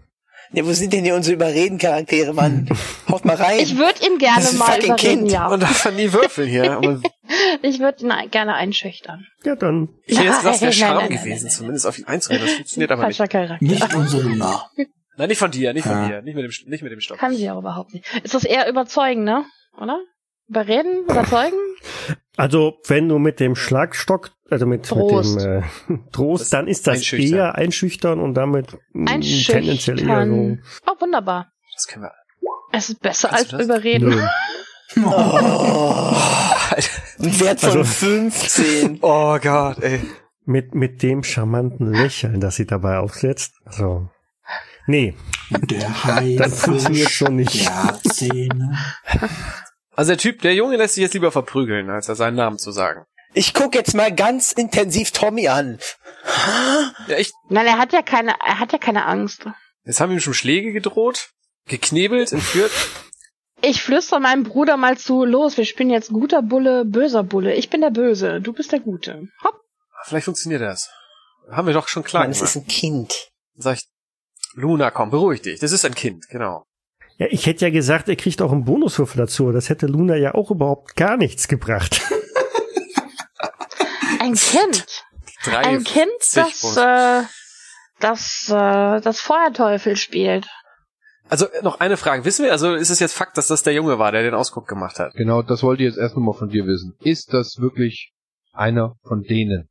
Ja, wo sind denn hier unsere Überreden-Charaktere, Mann? Haut mal rein. Ich würde ihn gerne Das ist mal überreden, Kind. ja. Man darf ja nie würfeln hier. Ich würde ihn gerne einschüchtern. Ja, dann. ich hätte jetzt gesagt, es wäre Charme gewesen, zumindest auf ihn einzureden. Das funktioniert aber nicht. Falscher Charakter. Nicht unsere Luna. Nein, nicht von dir, nicht von Ja. dir. Nicht mit dem, nicht mit dem Stock. Kann sie auch überhaupt nicht. Ist das eher überzeugen, ne? Oder? Überreden? Überzeugen? Also, wenn du mit dem Schlagstock, also mit, mit Trost. dem äh, Trost, dann ist das einschüchtern. eher einschüchtern und damit mh, tendenziell eher so. Einschüchtern. Oh, wunderbar. Das können wir. Es ist besser Kannst als überreden. Nö. Oh, ein Wert von Also- 15. Oh Gott, ey. Mit, mit dem charmanten Lächeln, das sie dabei aufsetzt. Also, nee, Der Hai das funktioniert so nicht. Zähne. Also der Typ, der Junge lässt sich jetzt lieber verprügeln, als er seinen Namen zu sagen. Ich guck jetzt mal ganz intensiv Tommy an. Ja, ich, Nein, er hat ja keine, er hat ja keine Angst. jetzt haben ihm schon Schläge gedroht, geknebelt, entführt. Ich flüstere meinem Bruder mal zu, los, wir spielen jetzt guter Bulle, böser Bulle. Ich bin der Böse, du bist der Gute. Hopp. Vielleicht funktioniert das. Haben wir doch schon klar Mann, es ist gemacht. ein Kind. Dann sag ich, Luna, komm, beruhig dich. Das ist ein Kind, genau. Ja, ich hätte ja gesagt, er kriegt auch einen Bonuswürfel dazu. Das hätte Luna ja auch überhaupt gar nichts gebracht. Ein Kind. Drei, Ein Kind, das, äh, das, äh, das Feuerteufel spielt. Also noch eine Frage. Wissen wir, also ist es jetzt Fakt, dass das der Junge war, der den Ausguck gemacht hat? Genau, das wollte ich jetzt erst nochmal von dir wissen. Ist das wirklich einer von denen?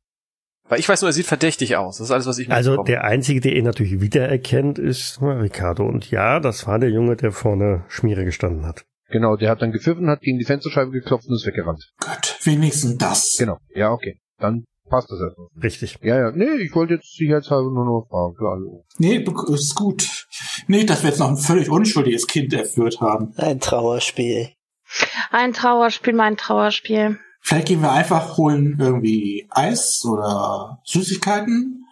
Weil ich weiß nur, er sieht verdächtig aus. Das ist alles, was ich Also mitbekomme. der Einzige, der ihn natürlich wiedererkennt, ist Ricardo. Und ja, das war der Junge, der vorne Schmiere gestanden hat. Genau, der hat dann gepfiffen, hat gegen die Fensterscheibe geklopft und ist weggerannt. Gut, wenigstens das. Genau, ja, okay. Dann passt das erstmal. Richtig. Ja, ja, nee, ich wollte jetzt sicherheitshalber nur noch fragen. Für alle. Nee, be- ist gut. Nicht, dass wir jetzt noch ein völlig unschuldiges Kind erführt haben. Ein Trauerspiel. Ein Trauerspiel, mein Trauerspiel. Vielleicht gehen wir einfach holen irgendwie Eis oder Süßigkeiten.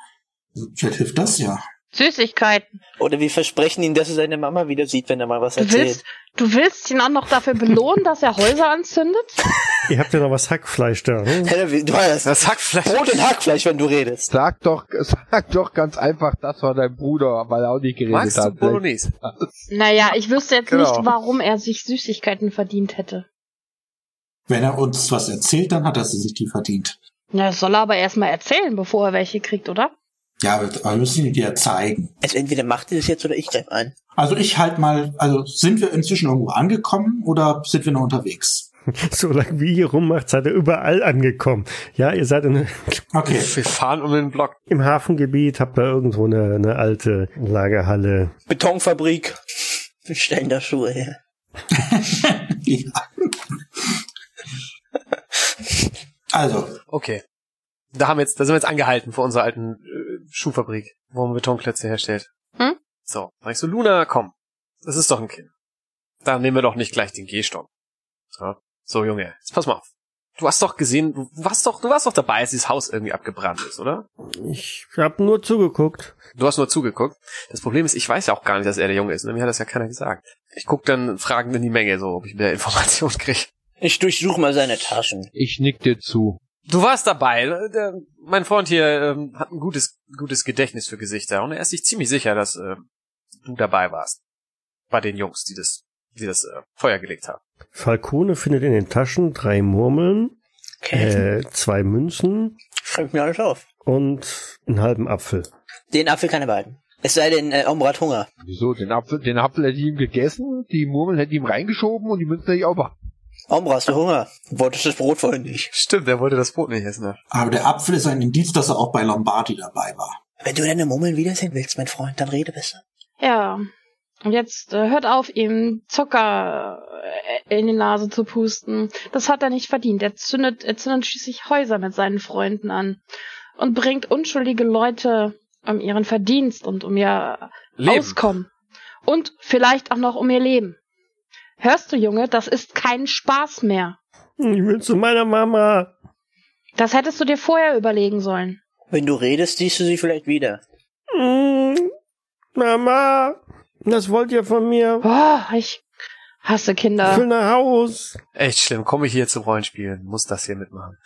Vielleicht hilft das ja. Süßigkeiten. Oder wir versprechen ihm, dass er seine Mama wieder sieht, wenn er mal was Du erzählt. willst, du willst ihn auch noch dafür belohnen, dass er Häuser anzündet? Ihr habt ja noch was Hackfleisch da. Hm? Du hast das Hackfleisch. Brot und Hackfleisch, wenn du redest. Sag doch, sag doch ganz einfach, das war dein Bruder, weil er auch nicht geredet Magst du hat. Bolognese? Naja, ich wüsste jetzt Genau. nicht, warum er sich Süßigkeiten verdient hätte. Wenn er uns was erzählt, dann hat er sie sich die verdient. Na, das soll er aber erstmal erzählen, bevor er welche kriegt, oder? Ja, aber wir müssen ihn dir zeigen. Also entweder macht ihr das jetzt oder ich greif ein. Also ich halt mal, also sind wir inzwischen irgendwo angekommen oder sind wir noch unterwegs? Solange wie ihr rummacht, seid ihr überall angekommen. Ja, ihr seid in, Okay. Wir fahren um den Block. im Hafengebiet, habt da irgendwo eine, eine alte Lagerhalle. Betonfabrik. Wir stellen da Schuhe her. ja. Also, Okay. Da haben wir jetzt, da sind wir jetzt angehalten vor unserer alten äh, Schuhfabrik, wo man Betonklötze herstellt. Hm? So, sag ich so, Luna, komm. Das ist doch ein Kind. Dann nehmen wir doch nicht gleich den Gehstock. So, so Junge, jetzt pass mal auf. Du hast doch gesehen, du warst doch, du warst doch dabei, als dieses Haus irgendwie abgebrannt ist, oder? Ich hab nur zugeguckt. Du hast nur zugeguckt. Das Problem ist, ich weiß ja auch gar nicht, dass er der Junge ist. Ne? Mir hat das ja keiner gesagt. Ich guck dann fragend in die Menge, so, ob ich mehr Informationen kriege. Ich durchsuche mal seine Taschen. Ich nick dir zu. Du warst dabei. Mein Freund hier ähm, hat ein gutes, gutes Gedächtnis für Gesichter und er ist sich ziemlich sicher, dass äh, du dabei warst. Bei den Jungs, die das, die das äh, Feuer gelegt haben. Falcone findet in den Taschen drei Murmeln, Okay. äh, zwei Münzen Schreibt mir alles auf. und einen halben Apfel. Den Apfel kann er behalten. Es sei denn, äh, Omra hat Hunger. Wieso? Den Apfel, den Apfel hätte ich ihm gegessen, die Murmeln hätte ich ihm reingeschoben und die Münzen hätte ich auch behalten. Omra, hast du Hunger? Du wolltest das Brot vorhin nicht. Stimmt, er wollte das Brot nicht essen. Ne? aber der Apfel ist ein Indiz, dass er auch bei Lombardi dabei war. Wenn du deine Murmeln wiedersehen willst, mein Freund, dann rede besser. Ja. Und jetzt äh, hört auf, ihm Zucker äh, in die Nase zu pusten. Das hat er nicht verdient. Er zündet, er zündet schließlich Häuser mit seinen Freunden an und bringt unschuldige Leute um ihren Verdienst und um ihr Leben. Auskommen. Und vielleicht auch noch um ihr Leben. Hörst du, Junge, das ist kein Spaß mehr. Ich will zu meiner Mama. Das hättest du dir vorher überlegen sollen. Wenn du redest, siehst du sie vielleicht wieder. Mm, Mama, was wollt ihr von mir? Oh, ich hasse Ich Kinder. will nach Haus. Echt schlimm. Komme ich hier zum Rollenspielen, muss das hier mitmachen.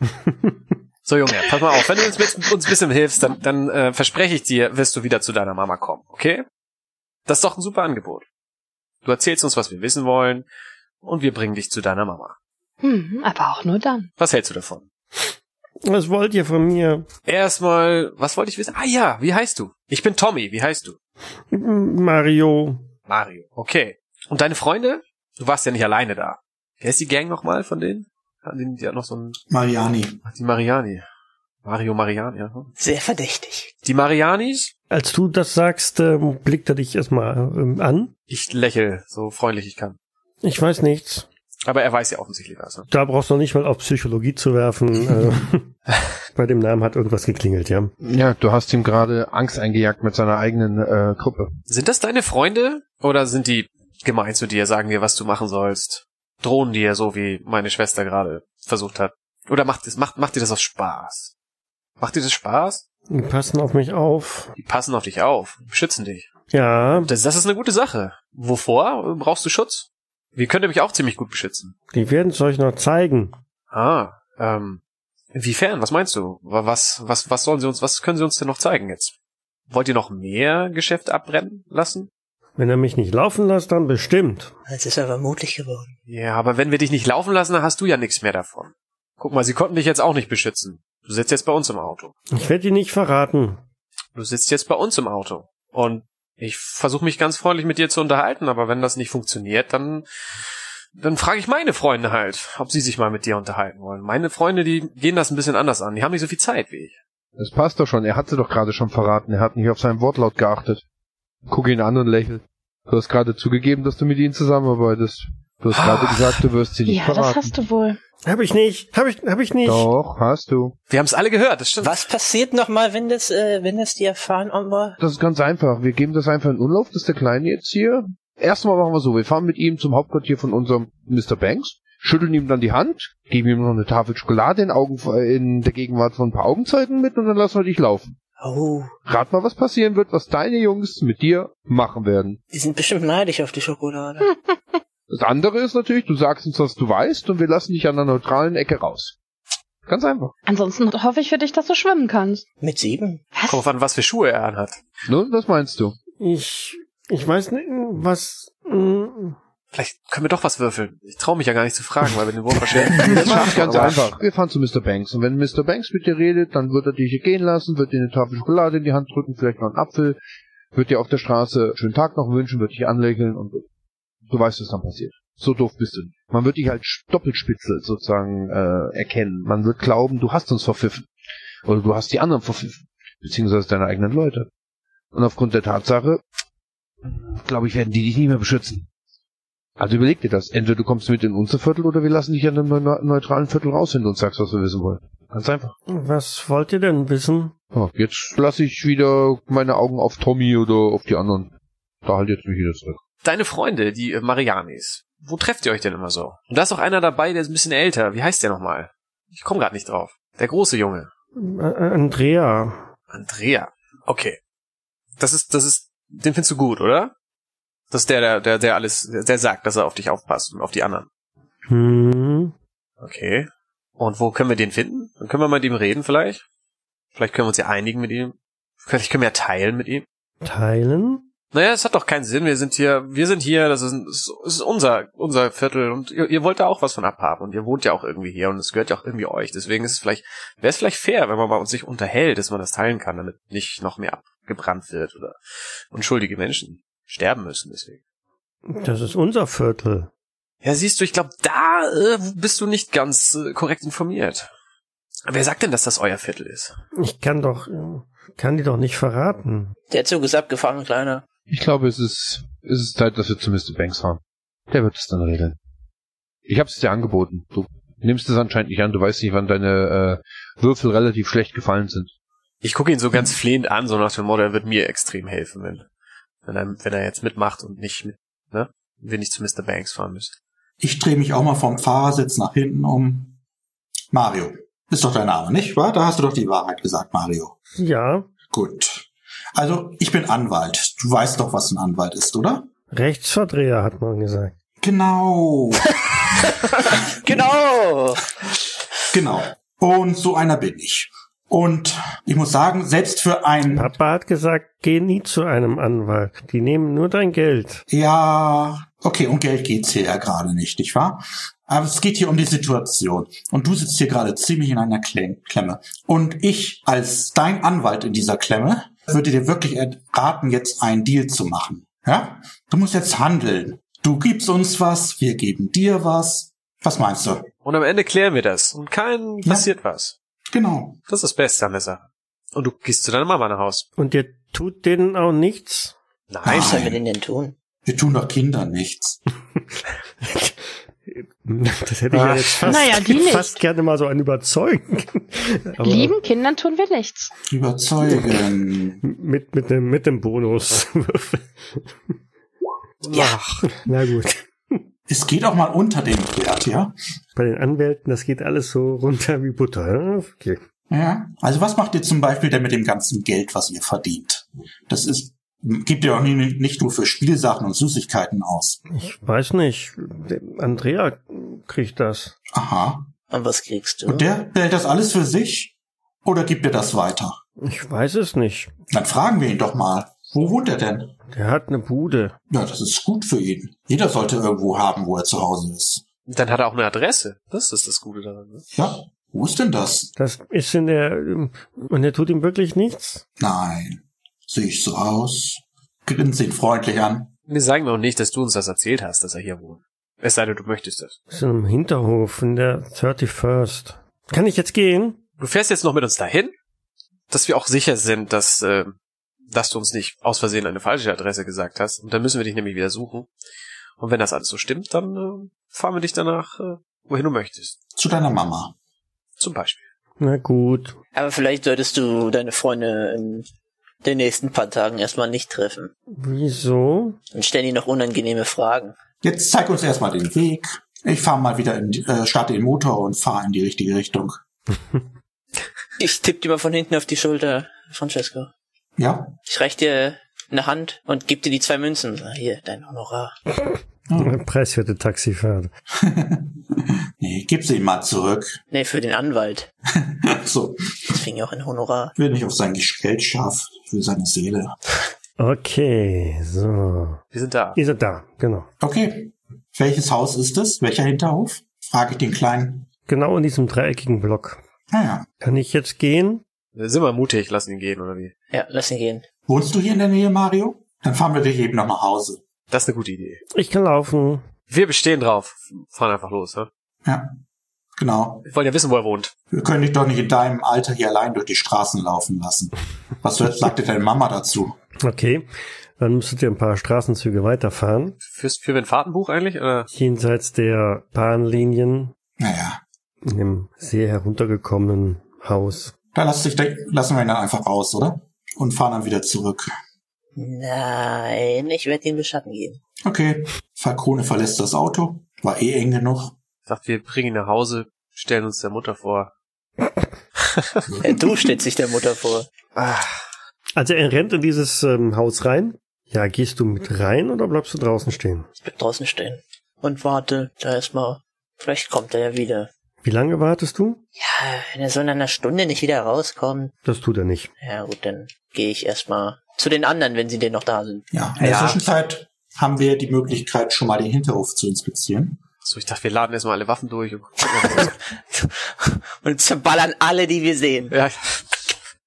so Junge, pass mal auf. Wenn du uns, mit, uns ein bisschen hilfst, dann, dann äh, verspreche ich dir, wirst du wieder zu deiner Mama kommen. Okay? Das ist doch ein super Angebot. Du erzählst uns, was wir wissen wollen, und wir bringen dich zu deiner Mama. Hm, aber auch nur dann. Was hältst du davon? Was wollt ihr von mir? Erstmal, was wollte ich wissen? Ah ja, wie heißt du? Ich bin Tommy, wie heißt du? Mario. Mario. Okay. Und deine Freunde? Du warst ja nicht alleine da. Wer ist die Gang nochmal von denen? Hatten die, die hat noch so ein, Mariani. ach, die Mariani. Mario Mariani, ja. Sehr verdächtig. Die Marianis? Als du das sagst, ähm, blickt er dich erstmal ähm, an. Ich lächle, so freundlich ich kann. Ich weiß nichts. Aber er weiß ja offensichtlich was. Ne? Da brauchst du noch nicht mal auf Psychologie zu werfen. äh, Bei dem Namen hat irgendwas geklingelt, ja. Ja, du hast ihm gerade Angst eingejagt mit seiner eigenen äh, Gruppe. Sind das deine Freunde? Oder sind die gemein zu dir, sagen dir, was du machen sollst? Drohen dir, so wie meine Schwester gerade versucht hat? Oder macht, das, macht, macht dir das aus Spaß? Macht dir das Spaß? Die passen auf mich auf. Die passen auf dich auf, beschützen dich. Ja, Das, das ist eine gute Sache. Wovor brauchst du Schutz? Wir können mich auch ziemlich gut beschützen. die werden es euch noch zeigen. Ah, ähm, inwiefern? Was meinst du? Wa- Was, was, was sollen sie uns, was können sie uns denn noch zeigen jetzt? Wollt ihr noch mehr Geschäft abbrennen lassen? Wenn er mich nicht laufen lässt, dann bestimmt. Jetzt ist er vermutlich geworden. Ja, aber wenn wir dich nicht laufen lassen, dann hast du ja nichts mehr davon. Guck mal, sie konnten dich jetzt auch nicht beschützen. Du sitzt jetzt bei uns im Auto. Ich werde ihn nicht verraten. Du sitzt jetzt bei uns im Auto. Und ich versuche mich ganz freundlich mit dir zu unterhalten, aber wenn das nicht funktioniert, dann, dann frage ich meine Freunde halt, ob sie sich mal mit dir unterhalten wollen. Meine Freunde, die gehen das ein bisschen anders an. Die haben nicht so viel Zeit wie ich. Das passt doch schon. Er hat sie doch gerade schon verraten. Er hat nicht auf seinen Wortlaut geachtet. Guck ihn an und lächel. Du hast gerade zugegeben, dass du mit ihnen zusammenarbeitest. Du hast gerade gesagt, du wirst sie nicht Ja, das verraten. hast du wohl. Hab ich nicht. Hab ich, hab ich nicht. Doch, hast du. Wir haben es alle gehört, das stimmt. Was passiert nochmal, wenn das, äh, wenn das die erfahren, Omra? Das ist ganz einfach. Wir geben das einfach in Umlauf, dass der Kleine jetzt hier. Erstmal machen wir so, wir fahren mit ihm zum Hauptquartier von unserem Mr. Banks, schütteln ihm dann die Hand, geben ihm noch eine Tafel Schokolade in, Augen, in der Gegenwart von ein paar Augenzeiten mit und dann lassen wir dich laufen. Oh, Rat mal, was passieren wird, was deine Jungs mit dir machen werden. die sind bestimmt neidisch auf die Schokolade. Das andere ist natürlich, du sagst uns, was du weißt und wir lassen dich an der neutralen Ecke raus. Ganz einfach. Ansonsten hoffe ich für dich, dass du schwimmen kannst. Mit sieben? Kommt drauf an, was für Schuhe er anhat. Ne? Was meinst du? Ich, ich weiß nicht, was, mm, Vielleicht können wir doch was würfeln. Ich traue mich ja gar nicht zu fragen, weil wir den Wurf wahrscheinlich Das ich ganz einfach. Wir fahren zu Mr. Banks. Und wenn Mr. Banks mit dir redet, dann wird er dich hier gehen lassen, wird dir eine Tafel Schokolade in die Hand drücken, vielleicht noch einen Apfel, wird dir auf der Straße einen schönen Tag noch wünschen, wird dich anlächeln und du weißt, was dann passiert. So doof bist du nicht. Man wird dich halt doppelspitzel sozusagen äh, erkennen. Man wird glauben, du hast uns verpfiffen. Oder du hast die anderen verpfiffen. Beziehungsweise deine eigenen Leute. Und aufgrund der Tatsache, glaube ich, werden die dich nicht mehr beschützen. Also überleg dir das. Entweder du kommst mit in unser Viertel oder wir lassen dich an einem neu- neutralen Viertel raus, wenn du uns sagst, was wir wissen wollen. Ganz einfach. was wollt ihr denn wissen? Ja, jetzt lasse ich wieder meine Augen auf Tommy oder auf die anderen. Da halt jetzt mich wieder zurück. Deine Freunde, die äh, Marianis. Wo trefft ihr euch denn immer so? Und da ist auch einer dabei, der ist ein bisschen älter. Wie heißt der nochmal? Ich komme gerade nicht drauf. Der große Junge. Äh, Andrea. Andrea. Okay. Das ist, das ist, den findest du gut, oder? Das ist der, der, der, der alles, der sagt, dass er auf dich aufpasst und auf die anderen. Hm, Okay. Und wo können wir den finden? Dann können wir mal mit ihm reden vielleicht. Vielleicht können wir uns ja einigen mit ihm. Vielleicht können wir ja teilen mit ihm. teilen? Naja, es hat doch keinen Sinn. Wir sind hier, wir sind hier, das ist, es ist unser, unser Viertel und ihr, ihr wollt da auch was von abhaben und ihr wohnt ja auch irgendwie hier und es gehört ja auch irgendwie euch. Deswegen ist es vielleicht, wäre es vielleicht fair, wenn man bei uns sich unterhält, dass man das teilen kann, damit nicht noch mehr abgebrannt wird oder unschuldige Menschen sterben müssen deswegen. Das ist unser Viertel. Ja, siehst du, ich glaube, da äh, bist du nicht ganz äh, korrekt informiert. Wer sagt denn, dass das euer Viertel ist? Ich kann doch, äh, kann die doch nicht verraten. Der Zug ist abgefahren, Kleiner. Ich glaube, es ist, es ist Zeit, dass wir zu Mr. Banks fahren. Der wird es dann regeln. Ich habe es dir angeboten. Du nimmst es anscheinend nicht an. Du weißt nicht, wann deine äh, Würfel relativ schlecht gefallen sind. Ich gucke ihn so ganz flehend an, so nach dem Motto, er wird mir extrem helfen, wenn, wenn, er, wenn er jetzt mitmacht und nicht mit, ne? Wir nicht zu Mr. Banks fahren müssen. Ich drehe mich auch mal vom Fahrersitz nach hinten um. Mario. Ist doch dein Name, nicht wahr? Da hast du doch die Wahrheit gesagt, Mario. Ja, Gut. Also, ich bin Anwalt. Du weißt doch, was ein Anwalt ist, oder? Rechtsverdreher hat man gesagt. Genau. Genau! genau. Und so einer bin ich. Und ich muss sagen, selbst für ein, Papa hat gesagt, geh nie zu einem Anwalt. Die nehmen nur dein Geld. ja, okay, um Geld geht's hier ja gerade nicht, nicht wahr? Aber es geht hier um die Situation. Und du sitzt hier gerade ziemlich in einer Kle- Klemme. Und ich als dein Anwalt in dieser Klemme würde dir wirklich raten, jetzt einen Deal zu machen. Ja? Du musst jetzt handeln. Du gibst uns was, wir geben dir was. Was meinst du? Und am Ende klären wir das und keinem Ja. passiert was. Genau. Das ist das Beste an der Sache. Und du gehst zu deiner Mama nach Haus. Und ihr tut denen auch nichts? Nein. Was sollen wir denn denn tun? Wir tun doch Kindern nichts. Das hätte ich ja jetzt fast, Naja, die nicht. fast gerne mal so einen überzeugen. Aber Lieben Kindern tun wir nichts. Überzeugen. Mit, mit dem, mit dem Bonus. Ja. Ach, Na gut. Es geht auch mal unter dem Wert, ja? Bei den Anwälten, das geht alles so runter wie Butter. ja? Okay. Ja. Also was macht ihr zum Beispiel denn mit dem ganzen Geld, was ihr verdient? Das ist, gibt ihr auch nie- nicht nur für Spielsachen und Süßigkeiten aus. Ich weiß nicht. Andrea kriegt das. Aha. Und was kriegst du? Und der behält das alles für sich? Oder gibt er das weiter? Ich weiß es nicht. Dann fragen wir ihn doch mal. Wo wohnt er denn? Der hat eine Bude. Ja, das ist gut für ihn. Jeder sollte irgendwo haben, wo er zu Hause ist. dann hat er auch eine Adresse. Das ist das Gute daran. Ne? Ja, wo ist denn das? Das ist in der, und er tut ihm wirklich nichts? Nein. Sehe ich so aus? Grinst ihn freundlich an. Wir sagen mir auch nicht, dass du uns das erzählt hast, dass er hier wohnt. Es sei denn, du möchtest das. Das ist in einem Hinterhof in der 31st. Kann ich jetzt gehen? Du fährst jetzt noch mit uns dahin, dass wir auch sicher sind, dass, äh, dass du uns nicht aus Versehen eine falsche Adresse gesagt hast. Und dann müssen wir dich nämlich wieder suchen. Und wenn das alles so stimmt, dann äh, fahren wir dich danach, äh, wohin du möchtest. Zu deiner Mama. Zum Beispiel. Na gut. Aber vielleicht solltest du deine Freunde in den nächsten paar Tagen erstmal nicht treffen. Wieso? Und stellen ihnen noch unangenehme Fragen. Jetzt zeig uns erstmal den Weg. Ich fahre mal wieder in, die- äh, starte den Motor und fahre in die richtige Richtung. Ich tipp dir mal von hinten auf die Schulter, Francesco. Ja? Ich reich dir eine Hand und gib dir die zwei Münzen. Hier, dein Honorar. Preiswerte Taxifahrt. Nee, gib sie ihm mal zurück. Nee, für den Anwalt. So, Deswegen auch ein Honorar. ich will nicht auf sein Geld scharf, will seine Seele. Okay, so. Wir sind da. Ihr seid da, genau. Okay. Welches Haus ist es? Welcher Hinterhof? Frage ich den Kleinen. Genau in diesem dreieckigen Block. Naja. Kann ich jetzt gehen? Sind wir mutig, lassen ihn gehen, oder wie? Ja, lass ihn gehen. Wohnst du hier in der Nähe, Mario? Dann fahren wir dich eben noch nach Hause. Das ist eine gute Idee. Ich kann laufen. Wir bestehen drauf. Fahren einfach los, ne? Ja. Genau. Wir wollen ja wissen, wo er wohnt. Wir können dich doch nicht in deinem Alter hier allein durch die Straßen laufen lassen. Was sagt dir deine Mama dazu? Okay. Dann müsstet ihr ein paar Straßenzüge weiterfahren. Führst für ein Fahrtenbuch eigentlich? Oder? Jenseits der Bahnlinien. Naja. In einem sehr heruntergekommenen Haus. Da lass dich, lassen wir ihn dann einfach raus, oder? Und fahren dann wieder zurück. Nein, ich werde ihn beschatten gehen. Okay. Falcone verlässt das Auto. War eh eng genug. Sagt, wir bringen ihn nach Hause, stellen uns der Mutter vor. Du stellst dich der Mutter vor. Also er rennt in dieses ähm, Haus rein. Ja, gehst du mit rein oder bleibst du draußen stehen? Ich bleib draußen stehen. Und warte, da erstmal. Vielleicht kommt er ja wieder. Wie lange wartest du? Ja, wenn er so in einer Stunde nicht wieder rauskommt. Das tut er nicht. Ja gut, dann gehe ich erstmal zu den anderen, wenn sie denn noch da sind. Ja. In der Ja. Zwischenzeit haben wir die Möglichkeit, schon mal den Hinterhof zu inspizieren. So, ich dachte, wir laden erstmal alle Waffen durch und gucken, was ist. Und zerballern alle, die wir sehen. Ja,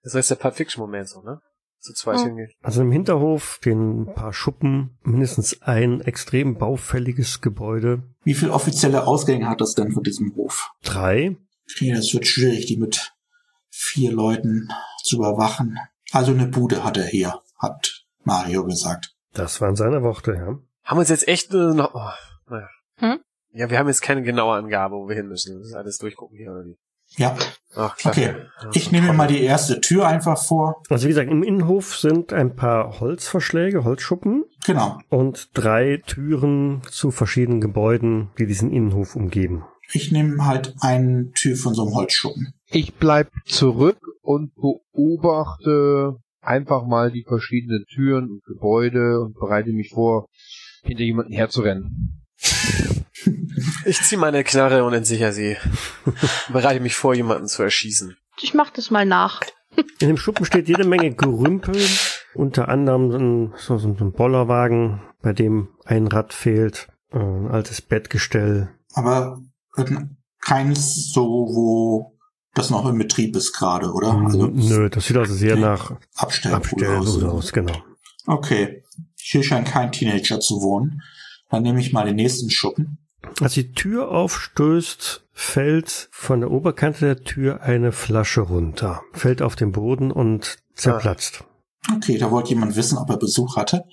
das ist der Pulp Fiction Moment so, ne? Zu zweit hingehen. Also im Hinterhof stehen ein paar Schuppen, mindestens ein extrem baufälliges Gebäude. Wie viele offizielle Ausgänge hat das denn von diesem Hof? Drei. Okay, das wird schwierig, die mit vier Leuten zu überwachen. Also eine Bude hat er hier, hat Mario gesagt. Das waren seine Worte, ja. Haben wir uns jetzt echt äh, noch, oh, naja. Hm? Ja, wir haben jetzt keine genaue Angabe, wo wir hin müssen. Das ist alles durchgucken hier, oder wie? Ja, Ach, klar. okay. Ich nehme mir mal die erste Tür einfach vor. Also wie gesagt, im Innenhof sind ein paar Holzverschläge, Holzschuppen Genau. und drei Türen zu verschiedenen Gebäuden, die diesen Innenhof umgeben. Ich nehme halt eine Tür von so einem Holzschuppen. Ich bleib zurück und beobachte einfach mal die verschiedenen Türen und Gebäude und bereite mich vor, hinter jemanden herzurennen. Ich zieh meine Knarre und entsicher sie. Bereite mich vor, jemanden zu erschießen. Ich mach das mal nach. In dem Schuppen steht jede Menge Gerümpel, unter anderem so ein, so, so ein Bollerwagen, bei dem ein Rad fehlt, äh, ein altes Bettgestell. Aber keins so, wo das noch im Betrieb ist gerade, oder? Also Nö, das sieht also sehr nach Abstellpool Abstellen aus. aus, genau. Okay. Hier scheint kein Teenager zu wohnen. Dann nehme ich mal den nächsten Schuppen. Als die Tür aufstößt, fällt von der Oberkante der Tür eine Flasche runter, fällt auf den Boden und zerplatzt. Okay, da wollte jemand wissen, ob er Besuch hatte.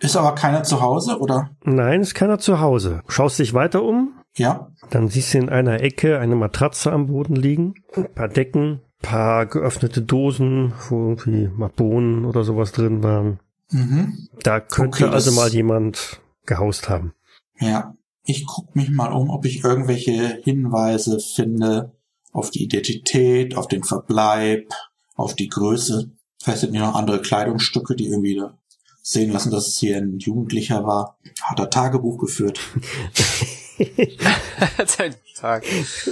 Ist aber keiner zu Hause, oder? Nein, ist keiner zu Hause. Schaust dich weiter um? Ja, Dann siehst du in einer Ecke eine Matratze am Boden liegen, ein paar Decken, paar geöffnete Dosen, wo irgendwie mal Bohnen oder sowas drin waren. mhm. Da könnte Okay, also mal jemand gehaust haben. ja. Ich guck mich mal um, ob ich irgendwelche Hinweise finde auf die Identität, auf den Verbleib, auf die Größe. Vielleicht sind hier noch andere Kleidungsstücke, die irgendwie sehen lassen, dass es hier ein Jugendlicher war. Hat er Tagebuch geführt. Sein Tag.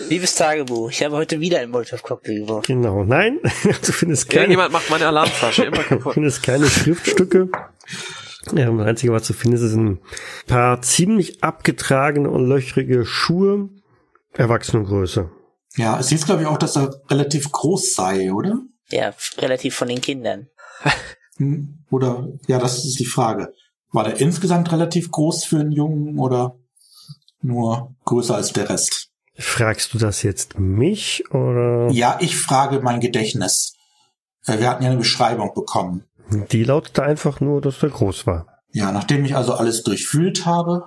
Liebes Tagebuch, ich habe heute wieder einen Molotov-Cocktail geworfen. Genau, nein, du findest keine, Irgendjemand macht meine Alarmflasche immer du kaputt. findest keine Schriftstücke. Ja, das Einzige, was du findest, sind ein paar ziemlich abgetragene und löchrige Schuhe, Erwachsenengröße. Ja, es hieß, glaube ich, auch, dass er relativ groß sei, oder? Ja, relativ von den Kindern. Hm, Oder, ja, das ist die Frage. War der insgesamt relativ groß für einen Jungen oder nur größer als der Rest? Fragst du das jetzt mich oder Ja, ich frage mein Gedächtnis. Wir hatten ja eine Beschreibung bekommen. die lautete einfach nur, dass der groß war? Ja, nachdem ich also alles durchfühlt habe,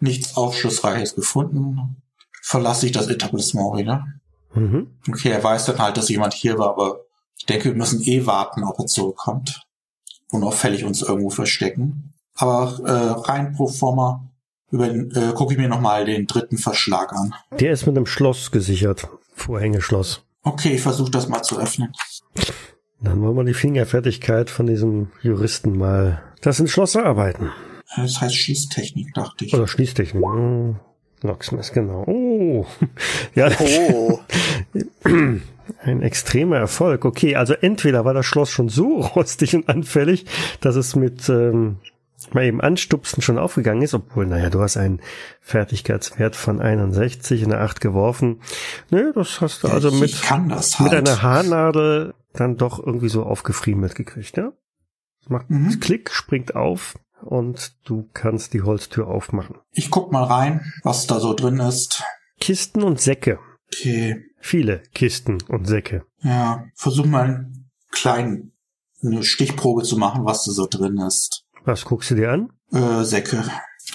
nichts Aufschlussreiches gefunden, verlasse ich das Etablissement wieder. Mhm. Okay, er weiß dann halt, dass jemand hier war, aber ich denke, wir müssen eh warten, ob er zurückkommt. Unauffällig uns irgendwo verstecken. Aber äh, rein pro forma über, äh, gucke ich mir nochmal den dritten Verschlag an. Der ist mit einem Schloss gesichert. Vorhängeschloss. Okay, ich versuche das mal zu öffnen. Dann wollen wir die Fingerfertigkeit von diesem Juristen mal das ins Schloss erarbeiten. Das heißt Schießtechnik, dachte ich. Oder Schließtechnik. Hm, Locksmith, genau. Oh. Ja, Oh, ein extremer Erfolg. Okay, also entweder war das Schloss schon so rostig und anfällig, dass es mit ähm, mal eben Anstupsen schon aufgegangen ist, obwohl, naja, du hast einen Fertigkeitswert von 61 in der 8 geworfen. Nö, das hast du also mit, das mit halt. einer Haarnadel dann doch irgendwie so aufgefriemelt gekriegt, ja? Es macht Mhm. Klick, springt auf und du kannst die Holztür aufmachen. Ich guck mal rein, was da so drin ist. Kisten und Säcke. Okay, Viele Kisten und Säcke. ja, versuch mal einen kleinen, eine Stichprobe zu machen, was da so drin ist. Was guckst du dir an? Äh, Säcke.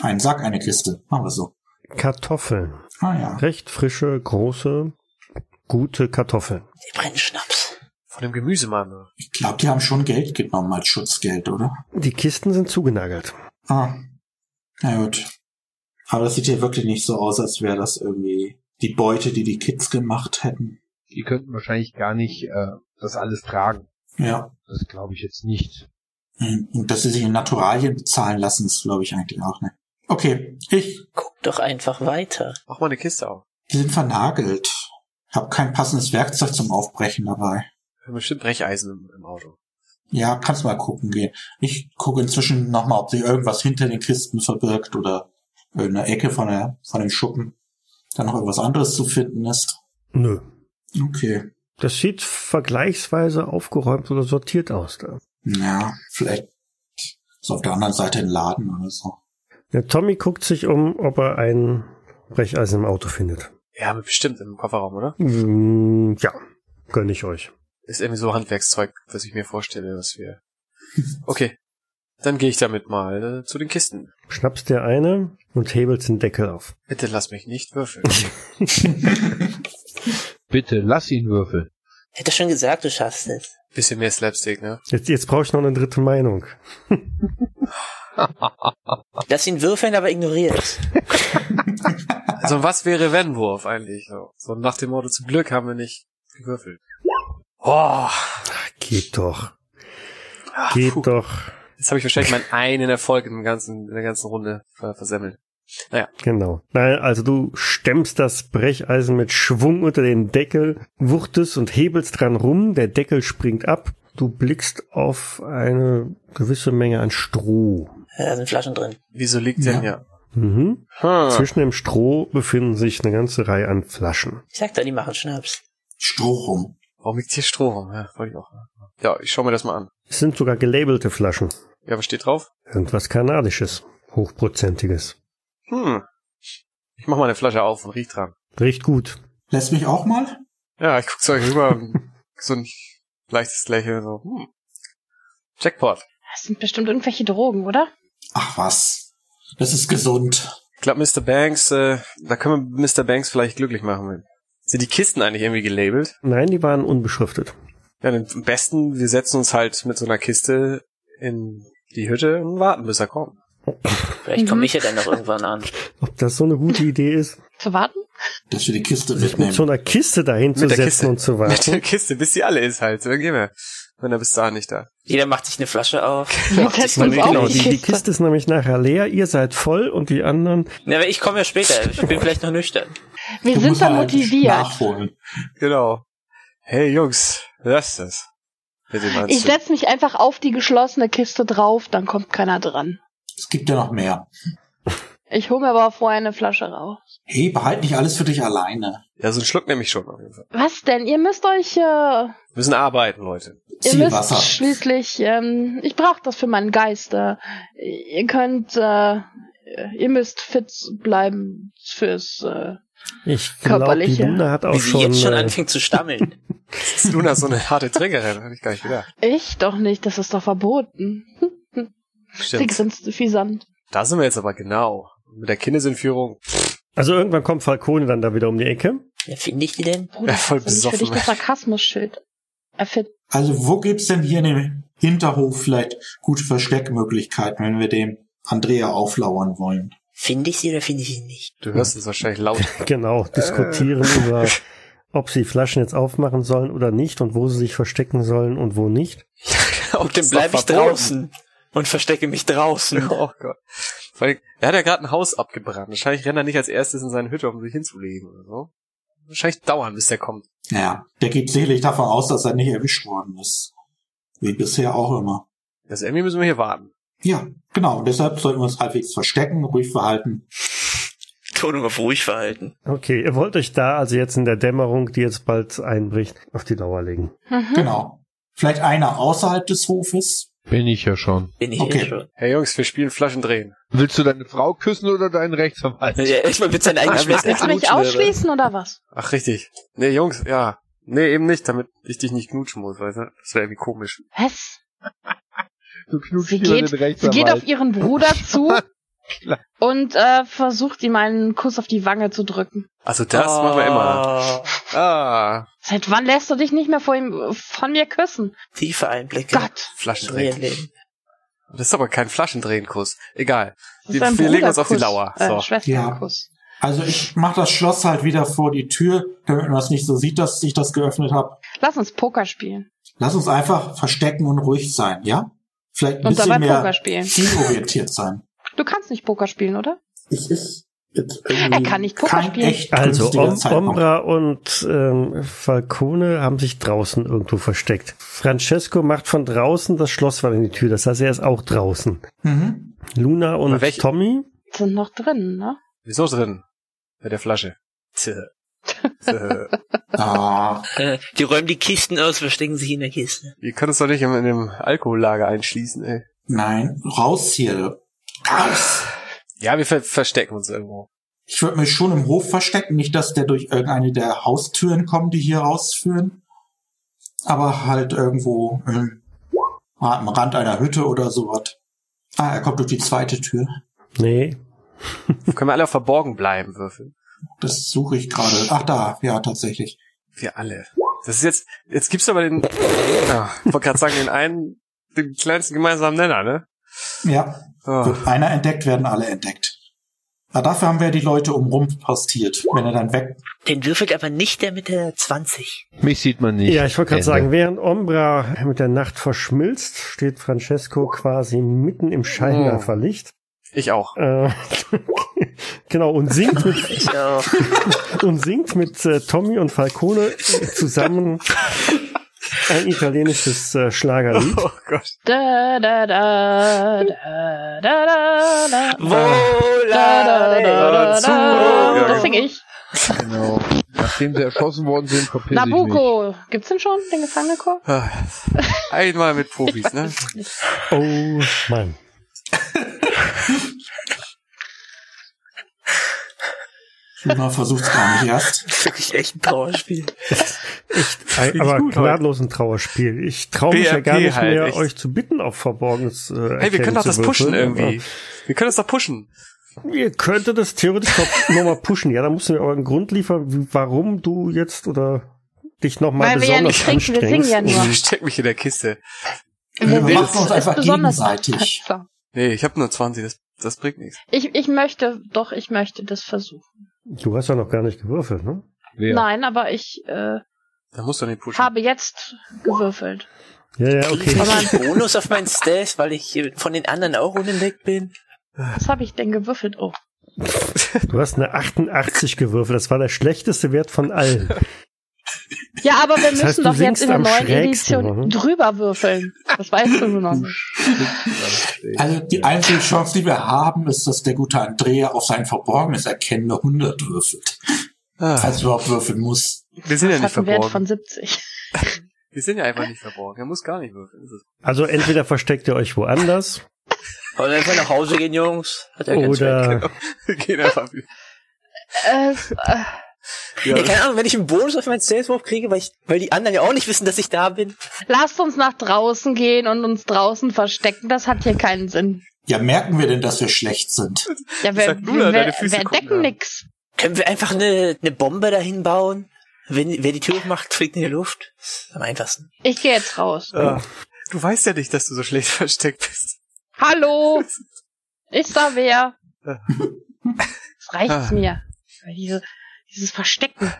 Ein Sack, eine Kiste. Machen wir so. Kartoffeln. Ah ja. Recht frische, große, gute Kartoffeln. der Brennschnaps. Von dem Gemüsemann. Ich glaube, die haben schon Geld genommen als Schutzgeld, oder? Die Kisten sind zugenagelt. Ah. Na gut. Aber das sieht hier wirklich nicht so aus, als wäre das irgendwie die Beute, die die Kids gemacht hätten. Die könnten wahrscheinlich gar nicht äh, das alles tragen. Ja. Das glaube ich jetzt nicht. Hm, Und dass sie sich in Naturalien bezahlen lassen, ist, glaube ich, eigentlich auch nicht. Okay, ich. Guck doch einfach weiter. Mach mal eine Kiste auf. Die sind vernagelt. Hab kein passendes Werkzeug zum Aufbrechen dabei. Wir haben bestimmt Brecheisen im, im Auto. Ja, kannst mal gucken gehen. Ich gucke inzwischen nochmal, ob sich irgendwas hinter den Kisten verbirgt oder irgendeine Ecke von, der, von dem Schuppen. Da noch irgendwas anderes zu finden ist. Nö. Okay. Das sieht vergleichsweise aufgeräumt oder sortiert aus da. Ja, vielleicht ist auf der anderen Seite ein Laden oder so. Der Tommy guckt sich um, ob er ein Brecheisen im Auto findet. Ja, bestimmt im Kofferraum, oder? Mm, ja, gönn ich euch. Ist irgendwie so Handwerkszeug, was ich mir vorstelle, was wir. Okay. Dann gehe ich damit mal äh, zu den Kisten. Schnappst dir eine und hebelst den Deckel auf. Bitte lass mich nicht würfeln. Bitte, lass ihn würfeln. Hätte schon gesagt, du schaffst es. Bisschen mehr Slapstick, ne? Jetzt, jetzt brauche ich noch eine dritte Meinung. Lass ihn würfeln, aber ignoriert. Also was wäre wenn Wurf eigentlich? So, so nach dem Motto, zum Glück haben wir nicht gewürfelt. Oh, Geht doch. ah, Geht puh. doch. Jetzt habe ich wahrscheinlich meinen einen Erfolg in, dem ganzen, in der ganzen Runde ver versemmelt. Genau. Nein, also du stemmst das Brecheisen mit Schwung unter den Deckel, wuchtest und hebelst dran rum, der Deckel springt ab, du blickst auf eine gewisse Menge an Stroh. Ja, Da sind Flaschen drin. Wieso liegt Ja. hier? Mhm. Hm. Zwischen dem Stroh befinden sich eine ganze Reihe an Flaschen. Ich sag da, die machen Schnaps. Stroh rum. Warum liegt hier Stroh rum? Ja, wollte ich auch. Ja, ich schau mir das mal an. Es sind sogar gelabelte Flaschen. Ja, was steht drauf? Irgendwas Kanadisches. Hochprozentiges. Hm. Ich mach mal eine Flasche auf und riech dran. Riecht gut. Lässt mich auch mal? Ja, ich guck zu euch rüber. so ein leichtes Lächeln. So. Hm. Jackpot. Das sind bestimmt irgendwelche Drogen, oder? Ach was. Das ist gesund. glaube, Mr. Banks, äh, da können wir Mr. Banks vielleicht glücklich machen. Sind die Kisten eigentlich irgendwie gelabelt? Nein, die waren unbeschriftet. Ja, dann am besten, wir setzen uns halt mit so einer Kiste in die Hütte und warten, bis er kommt. Vielleicht komme ich ja dann noch irgendwann an. Ob das so eine gute Idee ist, Zu warten? Dass wir die Kiste sich mit so mitnehmen. einer Kiste dahin zu Mit setzen Kiste. und zu Mit warten? der Kiste, bis sie alle ist halt. Dann gehen wir. Wenn er bis dahin nicht da. Jeder macht sich eine Flasche auf. Wir uns auf Genau, Kiste. die, die Kiste. Ist nämlich nachher leer, ihr seid voll und die anderen. Ja, aber ich komme ja später. Ich bin vielleicht noch nüchtern. Wir Du sind dann halt motiviert. Nachholen. Genau. Hey Jungs, lasst das. Mit Ich Anzug. setz mich einfach auf die geschlossene Kiste drauf, dann kommt keiner dran. Es gibt ja noch mehr. Ich hole mir aber vorher eine Flasche raus. Hey, behalt nicht alles für dich alleine. Ja, so einen Schluck nehme ich schon auf jeden Fall. Was denn? Ihr müsst euch, äh, Wir müssen arbeiten, Leute. ihr müsst schließlich, ähm, ich brauche das für meinen Geist. Äh, ihr könnt, äh, ihr müsst fit bleiben fürs, äh, Ich glaube, die. Luna hat auch Wie sie schon. jetzt schon äh, anfängt zu stammeln. Ist Luna so eine harte Trinkerin? Hätte ich gar nicht gedacht. ich doch nicht, das ist doch verboten. Stimmt. grinst fiesant. Da sind wir jetzt aber genau. Mit der Kindesentführung. also irgendwann kommt Falcone dann da wieder um die Ecke. Wer finde ich die denn? Bruder, Ja, voll das ist nicht für dich besoffen. das Sarkasmus-Schild. Also wo gibt's denn hier in dem Hinterhof vielleicht gute Versteckmöglichkeiten, wenn wir dem Andrea auflauern wollen? Finde ich sie oder finde ich sie nicht? Du hörst es wahrscheinlich laut. Genau, diskutieren über, ob sie Flaschen jetzt aufmachen sollen oder nicht und wo sie sich verstecken sollen und wo nicht. Und dann bleibe ich draußen und verstecke mich draußen. Oh Gott. Vor allem, Er hat ja gerade ein Haus abgebrannt. Wahrscheinlich rennt er nicht als erstes in seine Hütte, um sich hinzulegen oder so. Wahrscheinlich dauern, bis der kommt. Ja, der geht sicherlich davon aus, dass er nicht erwischt worden ist. Wie bisher auch immer. Also irgendwie müssen wir hier warten. Ja, genau. Und deshalb sollten wir uns halbwegs verstecken, ruhig verhalten. Tonung auf ruhig verhalten. Okay, ihr wollt euch da also jetzt in der Dämmerung, die jetzt bald einbricht, auf die Lauer legen. Mhm. Genau. Vielleicht einer außerhalb des Hofes. Bin ich ja schon. Bin ich Okay. eh schon. Hey Jungs, wir spielen Flaschen drehen. Willst du deine Frau küssen oder deinen Rechtsanwalt? Ja, erstmal mit seiner eigenen Schwester Willst du mich ausschließen oder was? Ach, richtig. Nee, Jungs, ja. Nee, eben nicht, damit ich dich nicht knutschen muss, weißt du? Das wäre irgendwie komisch. Was? Du knutschst Sie geht, den sie Rechtsanwalt. geht auf ihren Bruder zu Klar. und äh, versucht ihm einen Kuss auf die Wange zu drücken. Also das machen wir immer. Oh, Ah, Seit wann lässt du dich nicht mehr vor ihm, von mir küssen? Tiefe Einblicke. Gott, Flaschen ins reelle drehen. Leben. Das ist aber kein Flaschendrehenkuss. Egal. Wir, wir legen uns auf die. Lauer. Äh, So. Schwesternkuss. Also ich mach das Schloss halt wieder vor die Tür, damit man das nicht so sieht, dass ich das geöffnet habe. Lass uns Poker spielen. Lass uns einfach verstecken und ruhig sein, ja? Vielleicht ein Und bisschen dabei mehr Poker spielen. zielorientiert sein. Du kannst nicht Poker spielen, oder? Ich irgendwie Er kann nicht Poker kein spielen. echt Also Om. Ombra und ähm, Falcone haben sich draußen irgendwo versteckt. Francesco macht von draußen das Schlosswand in die Tür, das heißt, er ist auch draußen. Mhm. Luna und Tommy, Sind noch drin, ne? Wieso drin? Bei der Flasche. Tja. Tja. Ah, Äh, Die räumen die Kisten aus, verstecken sich in der Kiste. Ihr könnt uns doch nicht in in dem Alkohollager einschließen, ey. nein, raus hier. Raus. Ja, wir ver verstecken uns irgendwo. Ich würde mich schon im Hof verstecken, nicht, dass der durch irgendeine der Haustüren kommt, die hier rausführen. Aber halt irgendwo ähm, am Rand einer Hütte oder sowas. Ah, er kommt durch die zweite Tür. nee, Können wir alle auf verborgen bleiben, würfeln? Das suche ich gerade. Ach da, ja, tatsächlich. Wir alle. Das ist jetzt, jetzt gibt's aber den, ja, ich wollte gerade sagen, den einen, den kleinsten gemeinsamen Nenner, ne? Ja, Oh. wird einer entdeckt, werden alle entdeckt. Aber dafür haben wir die Leute umrum postiert. Wenn er dann weg. Den würfelt aber nicht der mit der 20. Mich sieht man nicht. Ja, ich wollte gerade sagen, während Ombra mit der Nacht verschmilzt, steht Francesco quasi mitten im Scheinwerferlicht. Ich auch. Äh, genau, und singt mit, Ja. und singt mit äh, Tommy und Falcone zusammen ein italienisches äh, Schlagerlied. Oh Gott. Da, da, da, da, da, da, da. Volare Da, da, da, da. Ja, Das sing ich. Genau. Nachdem sie erschossen worden sind, verpiss ich mich. Nabucco. Gibt's den schon, den Gefangenenchor? Ah, Einmal mit Profis, ne? Oh Mann. Luna versucht's gar nicht erst. Das ist wirklich echt ein Trauerspiel. Echt, ein, aber gut gnadlos ein Trauerspiel. Ich traue mich ja gar nicht halt, mehr, echt. euch zu bitten, auf Verborgenes äh, Hey, wir können doch das pushen irgendwie. Wir können das doch pushen. Ihr könntet das theoretisch nochmal pushen. Ja, da musst du mir aber einen Grund liefern, warum du jetzt oder dich nochmal Weil wir ja besonders nicht trinken, wir singen anstrengst. ja nur. Ich versteck mich in der Kiste. Wir machen uns es einfach besonders gegenseitig. Nee, ich habe nur 20, das, das bringt nichts. Ich, ich möchte, doch, ich möchte das versuchen. Du hast ja noch gar nicht gewürfelt, ne? Wer? Nein, aber ich äh, Da musst du nicht pushen. habe jetzt gewürfelt. Ja, ja, okay. ich Aber- einen Bonus auf meinen Stats, weil ich von den anderen auch unentdeckt bin? Was habe ich denn gewürfelt? Oh. Du hast eine 88 gewürfelt. Das war der schlechteste Wert von allen. Ja, aber wir Das müssen heißt, du doch jetzt in der neuen Edition oder? drüber würfeln. Das weißt du nur noch nicht. Also die einzige Chance, die wir haben, ist, dass der gute Andrea auf sein verborgenes Erkennen eine 100 würfelt. Ah, Falls er überhaupt würfeln muss. wir sind ja Das nicht hat einen Wert verborgen. von 70. Wir sind ja einfach nicht verborgen. Er muss gar nicht würfeln. Das Also entweder versteckt ihr euch woanders Wollen wir einfach nach Hause gehen, Jungs? Hat ja oder Wir gehen einfach wieder. Es, äh, Ja, keine Ahnung, wenn ich einen Bonus auf meinen Saleswurf kriege, weil, ich, weil die anderen ja auch nicht wissen, dass ich da bin. lasst uns nach draußen gehen und uns draußen verstecken. Das hat hier keinen Sinn. Ja, merken wir denn, dass wir schlecht sind? Ja, wir, wir, wir, wir decken nix. Können wir einfach eine, eine Bombe dahin bauen? Wenn, wer die Tür aufmacht, fliegt in die Luft. Das ist am einfachsten. Ich gehe jetzt raus. Ah, du weißt ja nicht, dass du so schlecht versteckt bist. Hallo! Ist da wer? Ja. Das reicht Ah. mir. Weil Diese, dieses Verstecken.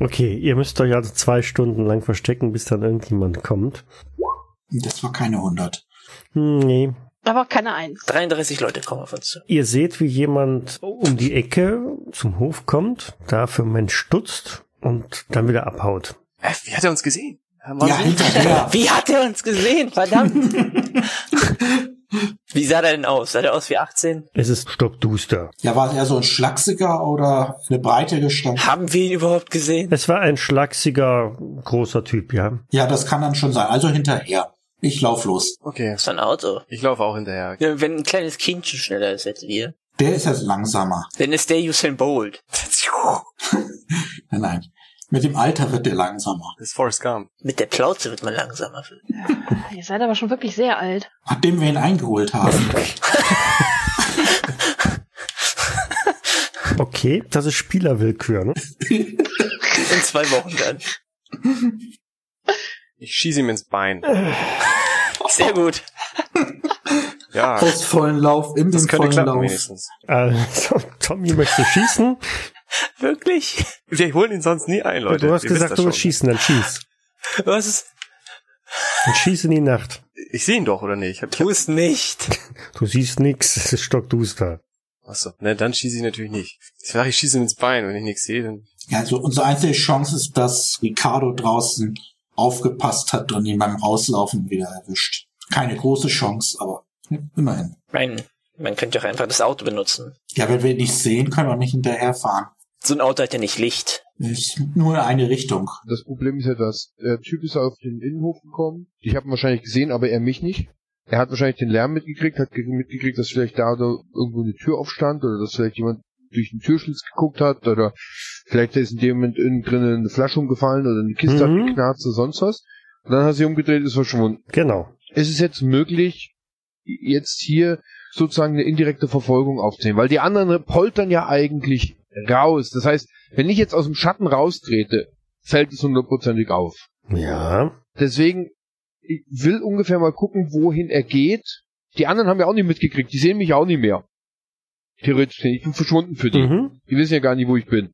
Okay, ihr müsst euch also zwei Stunden lang verstecken, bis dann irgendjemand kommt. Das war keine 100. Hm, nee. Aber keine Eins. 33 Leute kommen auf uns zu. Ihr seht, wie jemand um die Ecke zum Hof kommt, da für einen Mensch stutzt und dann wieder abhaut. Wie hat er uns gesehen? Ja, hinterher. Wie hat er uns gesehen? Verdammt. Wie sah der denn aus? Sah der aus wie 18? Es ist stockduster. Ja, war es eher so ein schlachsiger oder eine breite Gestalt? Haben wir ihn überhaupt gesehen? Es war ein schlachsiger, großer Typ, ja. Ja, das kann dann schon sein. Also hinterher. Ich lauf los. Okay, Das ist ein Auto. ich laufe auch hinterher. Ja, wenn ein kleines Kindchen schneller ist als wir, Der ist jetzt langsamer. dann ist der Usain Bolt. Nein, nein. Mit dem Alter wird der langsamer. Das ist Forrest Gump. Mit der Plauze wird man langsamer. Ihr seid aber schon wirklich sehr alt. Nachdem wir ihn eingeholt haben. Okay, das ist Spielerwillkür, ne? In zwei Wochen dann. Ich schieße ihm ins Bein. Sehr gut. Ja, Aus vollen Lauf, in das den könnte vollen klappen Lauf. wenigstens. Also, Tommy möchte schießen. Wirklich? Wir holen ihn sonst nie ein, Leute. du hast Ihr gesagt, du willst schießen, dann schieß. Was ist? Dann schieß in die Nacht. Ich sehe ihn doch, oder nicht? Ich hab, Tu es nicht. Du siehst nix, es ist stockduster. achso, ne, dann schieße ich natürlich nicht. Ich sage, ich schieße ihm ins Bein, wenn ich nichts sehe, dann... Ja, also unsere einzige Chance ist, dass Ricardo draußen aufgepasst hat und ihn beim Rauslaufen wieder erwischt. Keine große Chance, aber immerhin. Nein, man könnte doch einfach das Auto benutzen. Ja, wenn wir ihn nicht sehen, können wir nicht hinterherfahren. So ein Auto hat ja nicht Licht. Ist nur in eine Richtung. Das Problem ist ja, dass der Typ ist auf den Innenhof gekommen. Ich habe ihn wahrscheinlich gesehen, aber er mich nicht. Er hat wahrscheinlich den Lärm mitgekriegt, hat ge- mitgekriegt, dass vielleicht da oder irgendwo eine Tür aufstand oder dass vielleicht jemand durch den Türschlitz geguckt hat oder vielleicht ist in dem Moment innen drinnen eine Flasche umgefallen oder eine Kiste Mhm. hat geknarzt oder sonst was. Und dann hat sie umgedreht, ist verschwunden. Genau. ist es jetzt möglich, jetzt hier sozusagen eine indirekte Verfolgung aufzunehmen? Weil die anderen poltern ja eigentlich raus. Das heißt, wenn ich jetzt aus dem Schatten raustrete, fällt es hundertprozentig auf. Ja. Deswegen, ich will ungefähr mal gucken, wohin er geht. Die anderen haben ja auch nicht mitgekriegt. Die sehen mich auch nicht mehr. Theoretisch, ich bin verschwunden für die. Mhm. Die wissen ja gar nicht, wo ich bin.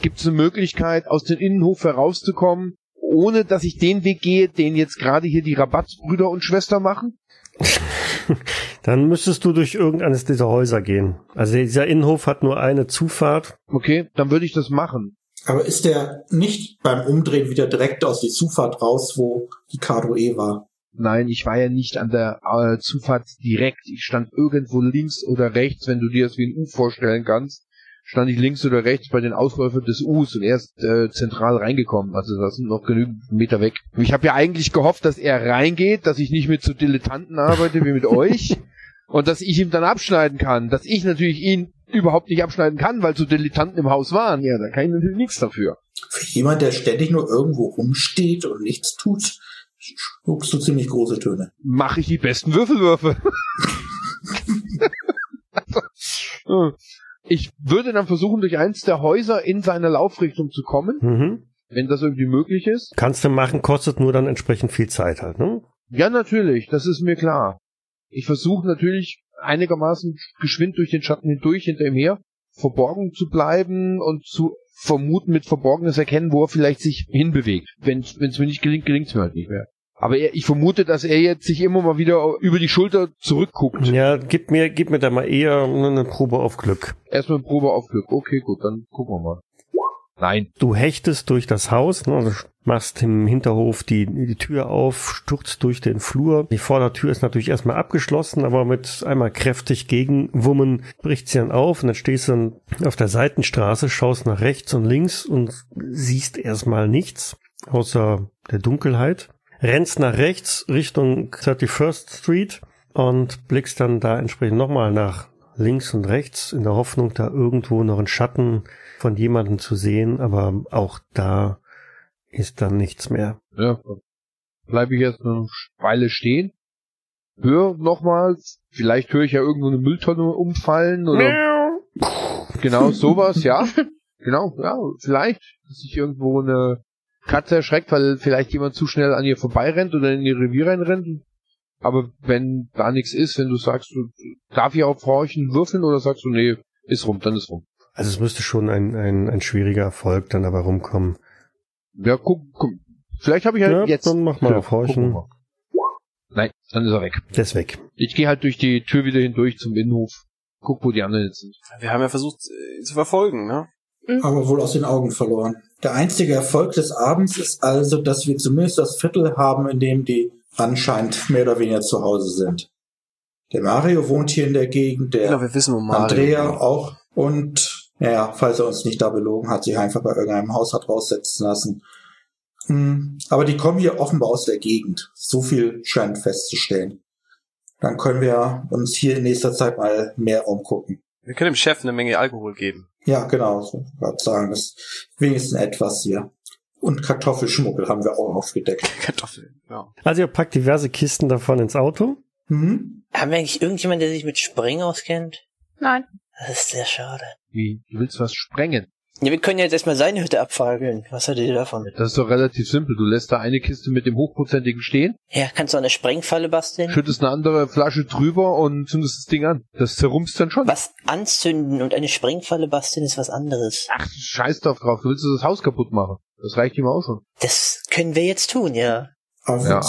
Gibt es eine Möglichkeit, aus dem Innenhof herauszukommen, ohne dass ich den Weg gehe, den jetzt gerade hier die Rabattbrüder und Schwester machen? Dann müsstest du durch irgendeines dieser Häuser gehen. Also dieser Innenhof hat nur eine Zufahrt. Okay, dann würde ich das machen. Aber ist der nicht beim Umdrehen wieder direkt aus die Zufahrt raus, wo Ricardo eh war? Nein, ich war ja nicht an der äh, Zufahrt direkt. Ich stand irgendwo links oder rechts, wenn du dir das wie ein U vorstellen kannst. Stand ich links oder rechts bei den Ausläufern des Us und er ist äh, zentral reingekommen. Also das sind noch genügend Meter weg. Ich habe ja eigentlich gehofft, dass er reingeht, dass ich nicht mit so Dilettanten arbeite wie mit euch und dass ich ihm dann abschneiden kann. Dass ich natürlich ihn überhaupt nicht abschneiden kann, weil so Dilettanten im Haus waren. Ja, da kann ich natürlich nichts dafür. Für jemand, der ständig nur irgendwo rumsteht und nichts tut, spuckst du ziemlich große Töne. Mache ich die besten Würfelwürfe. Hm. Ich würde dann versuchen, durch eins der Häuser in seine Laufrichtung zu kommen, Mhm. wenn das irgendwie möglich ist. Kannst du machen, kostet nur dann entsprechend viel Zeit halt, ne? Ja, natürlich, das ist mir klar. Ich versuche natürlich einigermaßen geschwind durch den Schatten hindurch hinter ihm her, verborgen zu bleiben und zu vermuten mit Verborgenes erkennen, wo er vielleicht sich hinbewegt. Wenn es mir nicht gelingt, gelingt es mir halt nicht mehr. Aber er, ich vermute, dass er jetzt sich immer mal wieder über die Schulter zurückguckt. Ja, gib mir, gib mir da mal eher eine Probe auf Glück. Erstmal eine Probe auf Glück. Okay, gut, dann gucken wir mal. Nein. Du hechtest durch das Haus, ne, also machst im Hinterhof die, die Tür auf, stürzt durch den Flur. Die Vordertür ist natürlich erstmal abgeschlossen, aber mit einmal kräftig gegenwummen bricht sie dann auf und dann stehst du dann auf der Seitenstraße, schaust nach rechts und links und siehst erstmal nichts außer der Dunkelheit. Rennst nach rechts Richtung 31st Street und blickst dann da entsprechend nochmal nach links und rechts in der Hoffnung, da irgendwo noch einen Schatten von jemandem zu sehen, aber auch da ist dann nichts mehr. Ja, bleibe ich jetzt eine Weile stehen. Hör nochmals, vielleicht höre ich ja irgendwo eine Mülltonne umfallen oder genau sowas, ja. Genau, ja, vielleicht, dass sich irgendwo eine Katze erschreckt, weil vielleicht jemand zu schnell an ihr vorbeirennt oder in ihr Revier reinrennt. Aber wenn da nichts ist, wenn du sagst, du, darf ich auch horchen, würfeln oder sagst du, nee, ist rum, dann ist rum. Also es müsste schon ein, ein, ein schwieriger Erfolg dann aber rumkommen. Ja, guck, guck. Vielleicht habe ich ja, Ja, jetzt. dann mach mal Ja, auf Horchen. mal. Nein, dann ist er weg. Der ist weg. Ich gehe halt durch die Tür wieder hindurch zum Innenhof. Guck, wo die anderen jetzt sind. Wir haben ja versucht, äh, zu verfolgen, ne? Aber wohl aus den Augen verloren. Der einzige Erfolg des Abends ist also, dass wir zumindest das Viertel haben, in dem die anscheinend mehr oder weniger zu Hause sind. Der Mario wohnt hier in der Gegend, der glaube, wir wissen, Mario Andrea wohnt. auch und naja, falls er uns nicht da belogen hat, sich einfach bei irgendeinem Haus hat raussetzen lassen. Hm, Aber die kommen hier offenbar aus der Gegend. So viel scheint festzustellen. Dann können wir uns hier in nächster Zeit mal mehr umgucken. Wir können dem Chef eine Menge Alkohol geben. Ja, genau, so würde sagen, das ist wenigstens etwas hier. Und Kartoffelschmuggel haben wir auch aufgedeckt. Kartoffeln, ja. Also ihr packt diverse Kisten davon ins Auto. Hm? Haben wir eigentlich irgendjemand, der sich mit Springen auskennt? Nein. Das ist sehr schade. Wie? Du willst was sprengen? Ja, wir können ja jetzt erstmal seine Hütte abfageln. Was haltet ihr davon? Das ist doch relativ simpel. Du lässt da eine Kiste mit dem Hochprozentigen stehen, Ja, kannst du eine Sprengfalle basteln? schüttest eine andere Flasche drüber und zündest das Ding an. Das zerrumpst dann schon. Was anzünden und eine Sprengfalle basteln ist was anderes. Ach, scheiß doch drauf. Du willst das Haus kaputt machen. Das reicht ihm auch schon. Das können wir jetzt tun, ja. Aber Ja,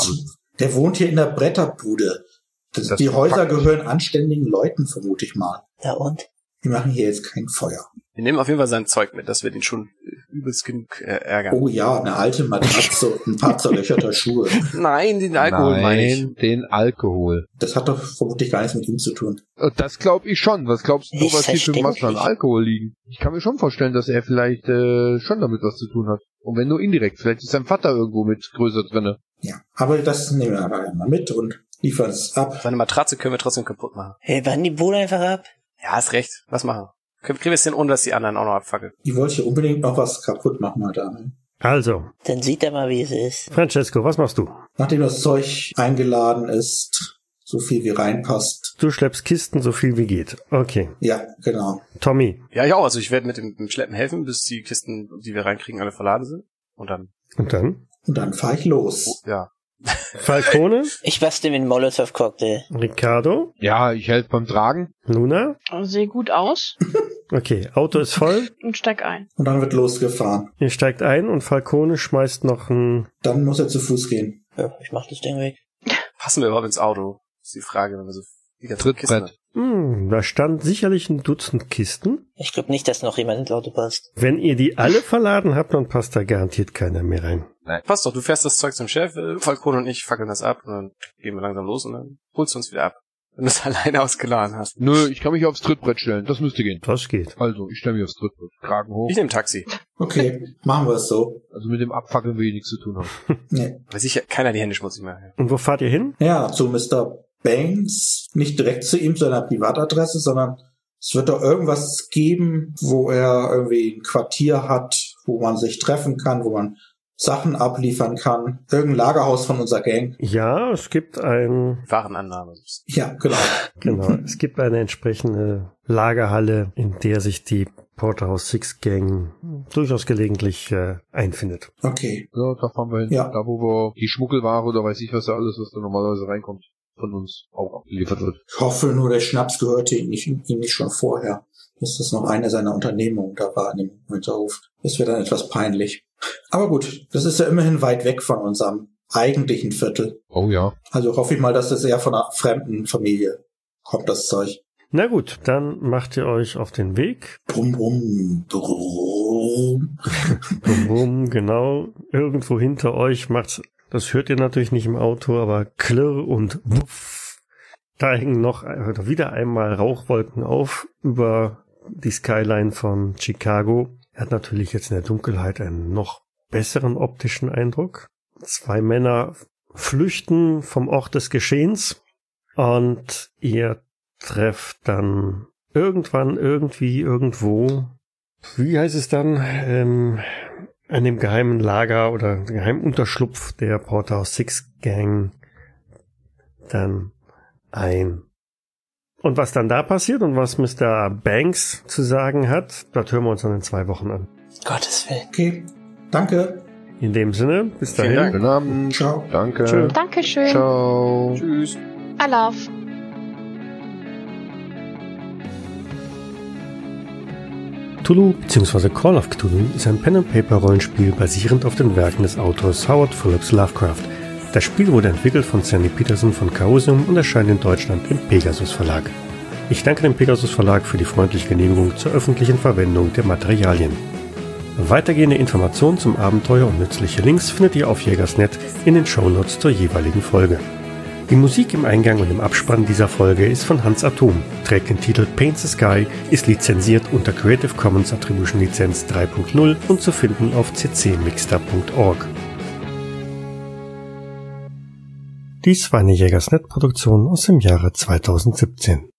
der wohnt hier in der Bretterbude. Das, Das die Häuser gehören anständigen Leuten, vermute ich mal. Ja und? Die machen hier jetzt kein Feuer. Wir nehmen auf jeden Fall sein Zeug mit, dass wir den schon äh, übelst genug äh, ärgern. Oh ja, eine alte Matratze und ein paar zerlöcherte Schuhe. Nein, den Alkohol meine ich. Nein, den Alkohol. Das hat doch vermutlich gar nichts mit ihm zu tun. Und Das glaube ich schon. Was glaubst du, Nicht was hier für Massen an. Alkohol liegen? Ich kann mir schon vorstellen, dass er vielleicht äh, schon damit was zu tun hat. Und wenn nur indirekt. Vielleicht ist sein Vater irgendwo mit größer drinne. Ja, aber das nehmen wir aber mal mit und liefern es ab. Seine Matratze können wir trotzdem kaputt machen. Hey, wann die Bude einfach ab? Ja, hast recht. Was machen? Kriegen wir es denn, ohne dass die anderen auch noch abfackeln? Die wollte hier unbedingt noch was kaputt machen heute Abend. Also, Dann sieht er mal, wie es ist. Francesco, was machst du? Nachdem das Zeug eingeladen ist, so viel wie reinpasst. Du schleppst Kisten so viel wie geht. Okay. Ja, genau. Tommy. Ja, ich auch. Also ich werde mit dem, dem Schleppen helfen, bis die Kisten, die wir reinkriegen, alle verladen sind. Und dann, Und dann? Und dann fahre ich los. ja. Falcone, Ich bastel mir einen Molotov-Cocktail. Ricardo, Ja, ich helfe beim Tragen. Luna. Sehe gut aus Okay, Auto ist voll. und steig ein. Und dann wird losgefahren. Ihr steigt ein und Falcone schmeißt noch ein... Dann muss er zu Fuß gehen. Ja, ich mach das Ding weg. Passen wir überhaupt ins Auto? Ist die Frage, wenn wir so Kisten Trittbrett. Hm, da stand sicherlich ein Dutzend Kisten. Ich glaube nicht, dass noch jemand ins Auto passt. Wenn ihr die alle verladen habt, dann passt da garantiert keiner mehr rein. haben. Passt doch, du fährst das Zeug zum Chef, äh, Falcone und ich fackeln das ab und dann gehen wir langsam los und dann holst du uns wieder ab. Wenn du es alleine ausgeladen hast. Nö, ich kann mich aufs Trittbrett stellen. Das müsste gehen. Das geht. Also, ich stelle mich aufs Trittbrett. Kragen hoch. Ich nehme Taxi. Okay, machen wir es so. Also mit dem Abfackeln will ich nichts zu tun haben. Nee. Weil sicher keiner die Hände schmutzig macht. Und wo fahrt ihr hin? Ja, zu Mr. Banks. Nicht direkt zu ihm, zu seiner Privatadresse, sondern es wird doch irgendwas geben, wo er irgendwie ein Quartier hat, wo man sich treffen kann, wo man Sachen abliefern kann. Irgendein Lagerhaus von unserer Gang. Ja, es gibt ein, Warenannahme. Ja, genau. genau, es gibt eine entsprechende Lagerhalle, in der sich die Porterhouse Six Gang durchaus gelegentlich äh, einfindet. Okay. Ja, da fahren wir hin. Ja. Da, wo wir die Schmuggelware oder weiß ich was da alles, was da normalerweise reinkommt, von uns auch abgeliefert wird. Ich hoffe nur, der Schnaps gehörte ihm nicht, ihm nicht schon vorher. Dass das noch eine seiner Unternehmungen da war in dem Hinterhof. Das wäre dann etwas peinlich. Aber gut, das ist ja immerhin weit weg von unserem eigentlichen Viertel. Oh ja. Also hoffe ich mal, dass das eher von einer fremden Familie kommt, das Zeug. Na gut, dann macht ihr euch auf den Weg. Brumm, brumm, brumm. Bum, bum, genau. Irgendwo hinter euch macht's, das hört ihr natürlich nicht im Auto, aber klirr und wuff. Da hängen noch wieder einmal Rauchwolken auf über die Skyline von Chicago. Er hat natürlich jetzt in der Dunkelheit einen noch besseren optischen Eindruck. Zwei Männer flüchten vom Ort des Geschehens und ihr trefft dann irgendwann, irgendwie, irgendwo, wie heißt es dann, ähm, an dem geheimen Lager oder geheimen Unterschlupf der Porterhouse Six Gang dann ein. Und was dann da passiert und was Mr. Banks zu sagen hat, das hören wir uns dann in zwei Wochen an. Gottes Willen. Okay. Danke. In dem Sinne, bis Vielen dahin. Dank. Guten Abend. Ciao. Danke. Tschö. Dankeschön. Ciao. Tschüss. Alaf. Cthulhu bzw. Call of Cthulhu ist ein Pen-and-Paper-Rollenspiel basierend auf den Werken des Autors Howard Phillips Lovecraft. Das Spiel wurde entwickelt von Sandy Peterson von Chaosium und erscheint in Deutschland im Pegasus Verlag. Ich danke dem Pegasus Verlag für die freundliche Genehmigung zur öffentlichen Verwendung der Materialien. Weitergehende Informationen zum Abenteuer und nützliche Links findet ihr auf Jägersnet in den Shownotes zur jeweiligen Folge. Die Musik im Eingang und im Abspann dieser Folge ist von Hans Atom, trägt den Titel Paint the Sky, ist lizenziert unter Creative Commons Attribution Lizenz 3.0 und zu finden auf ccmixter.org. Dies war eine Jägersnet-Produktion aus dem Jahre 2017.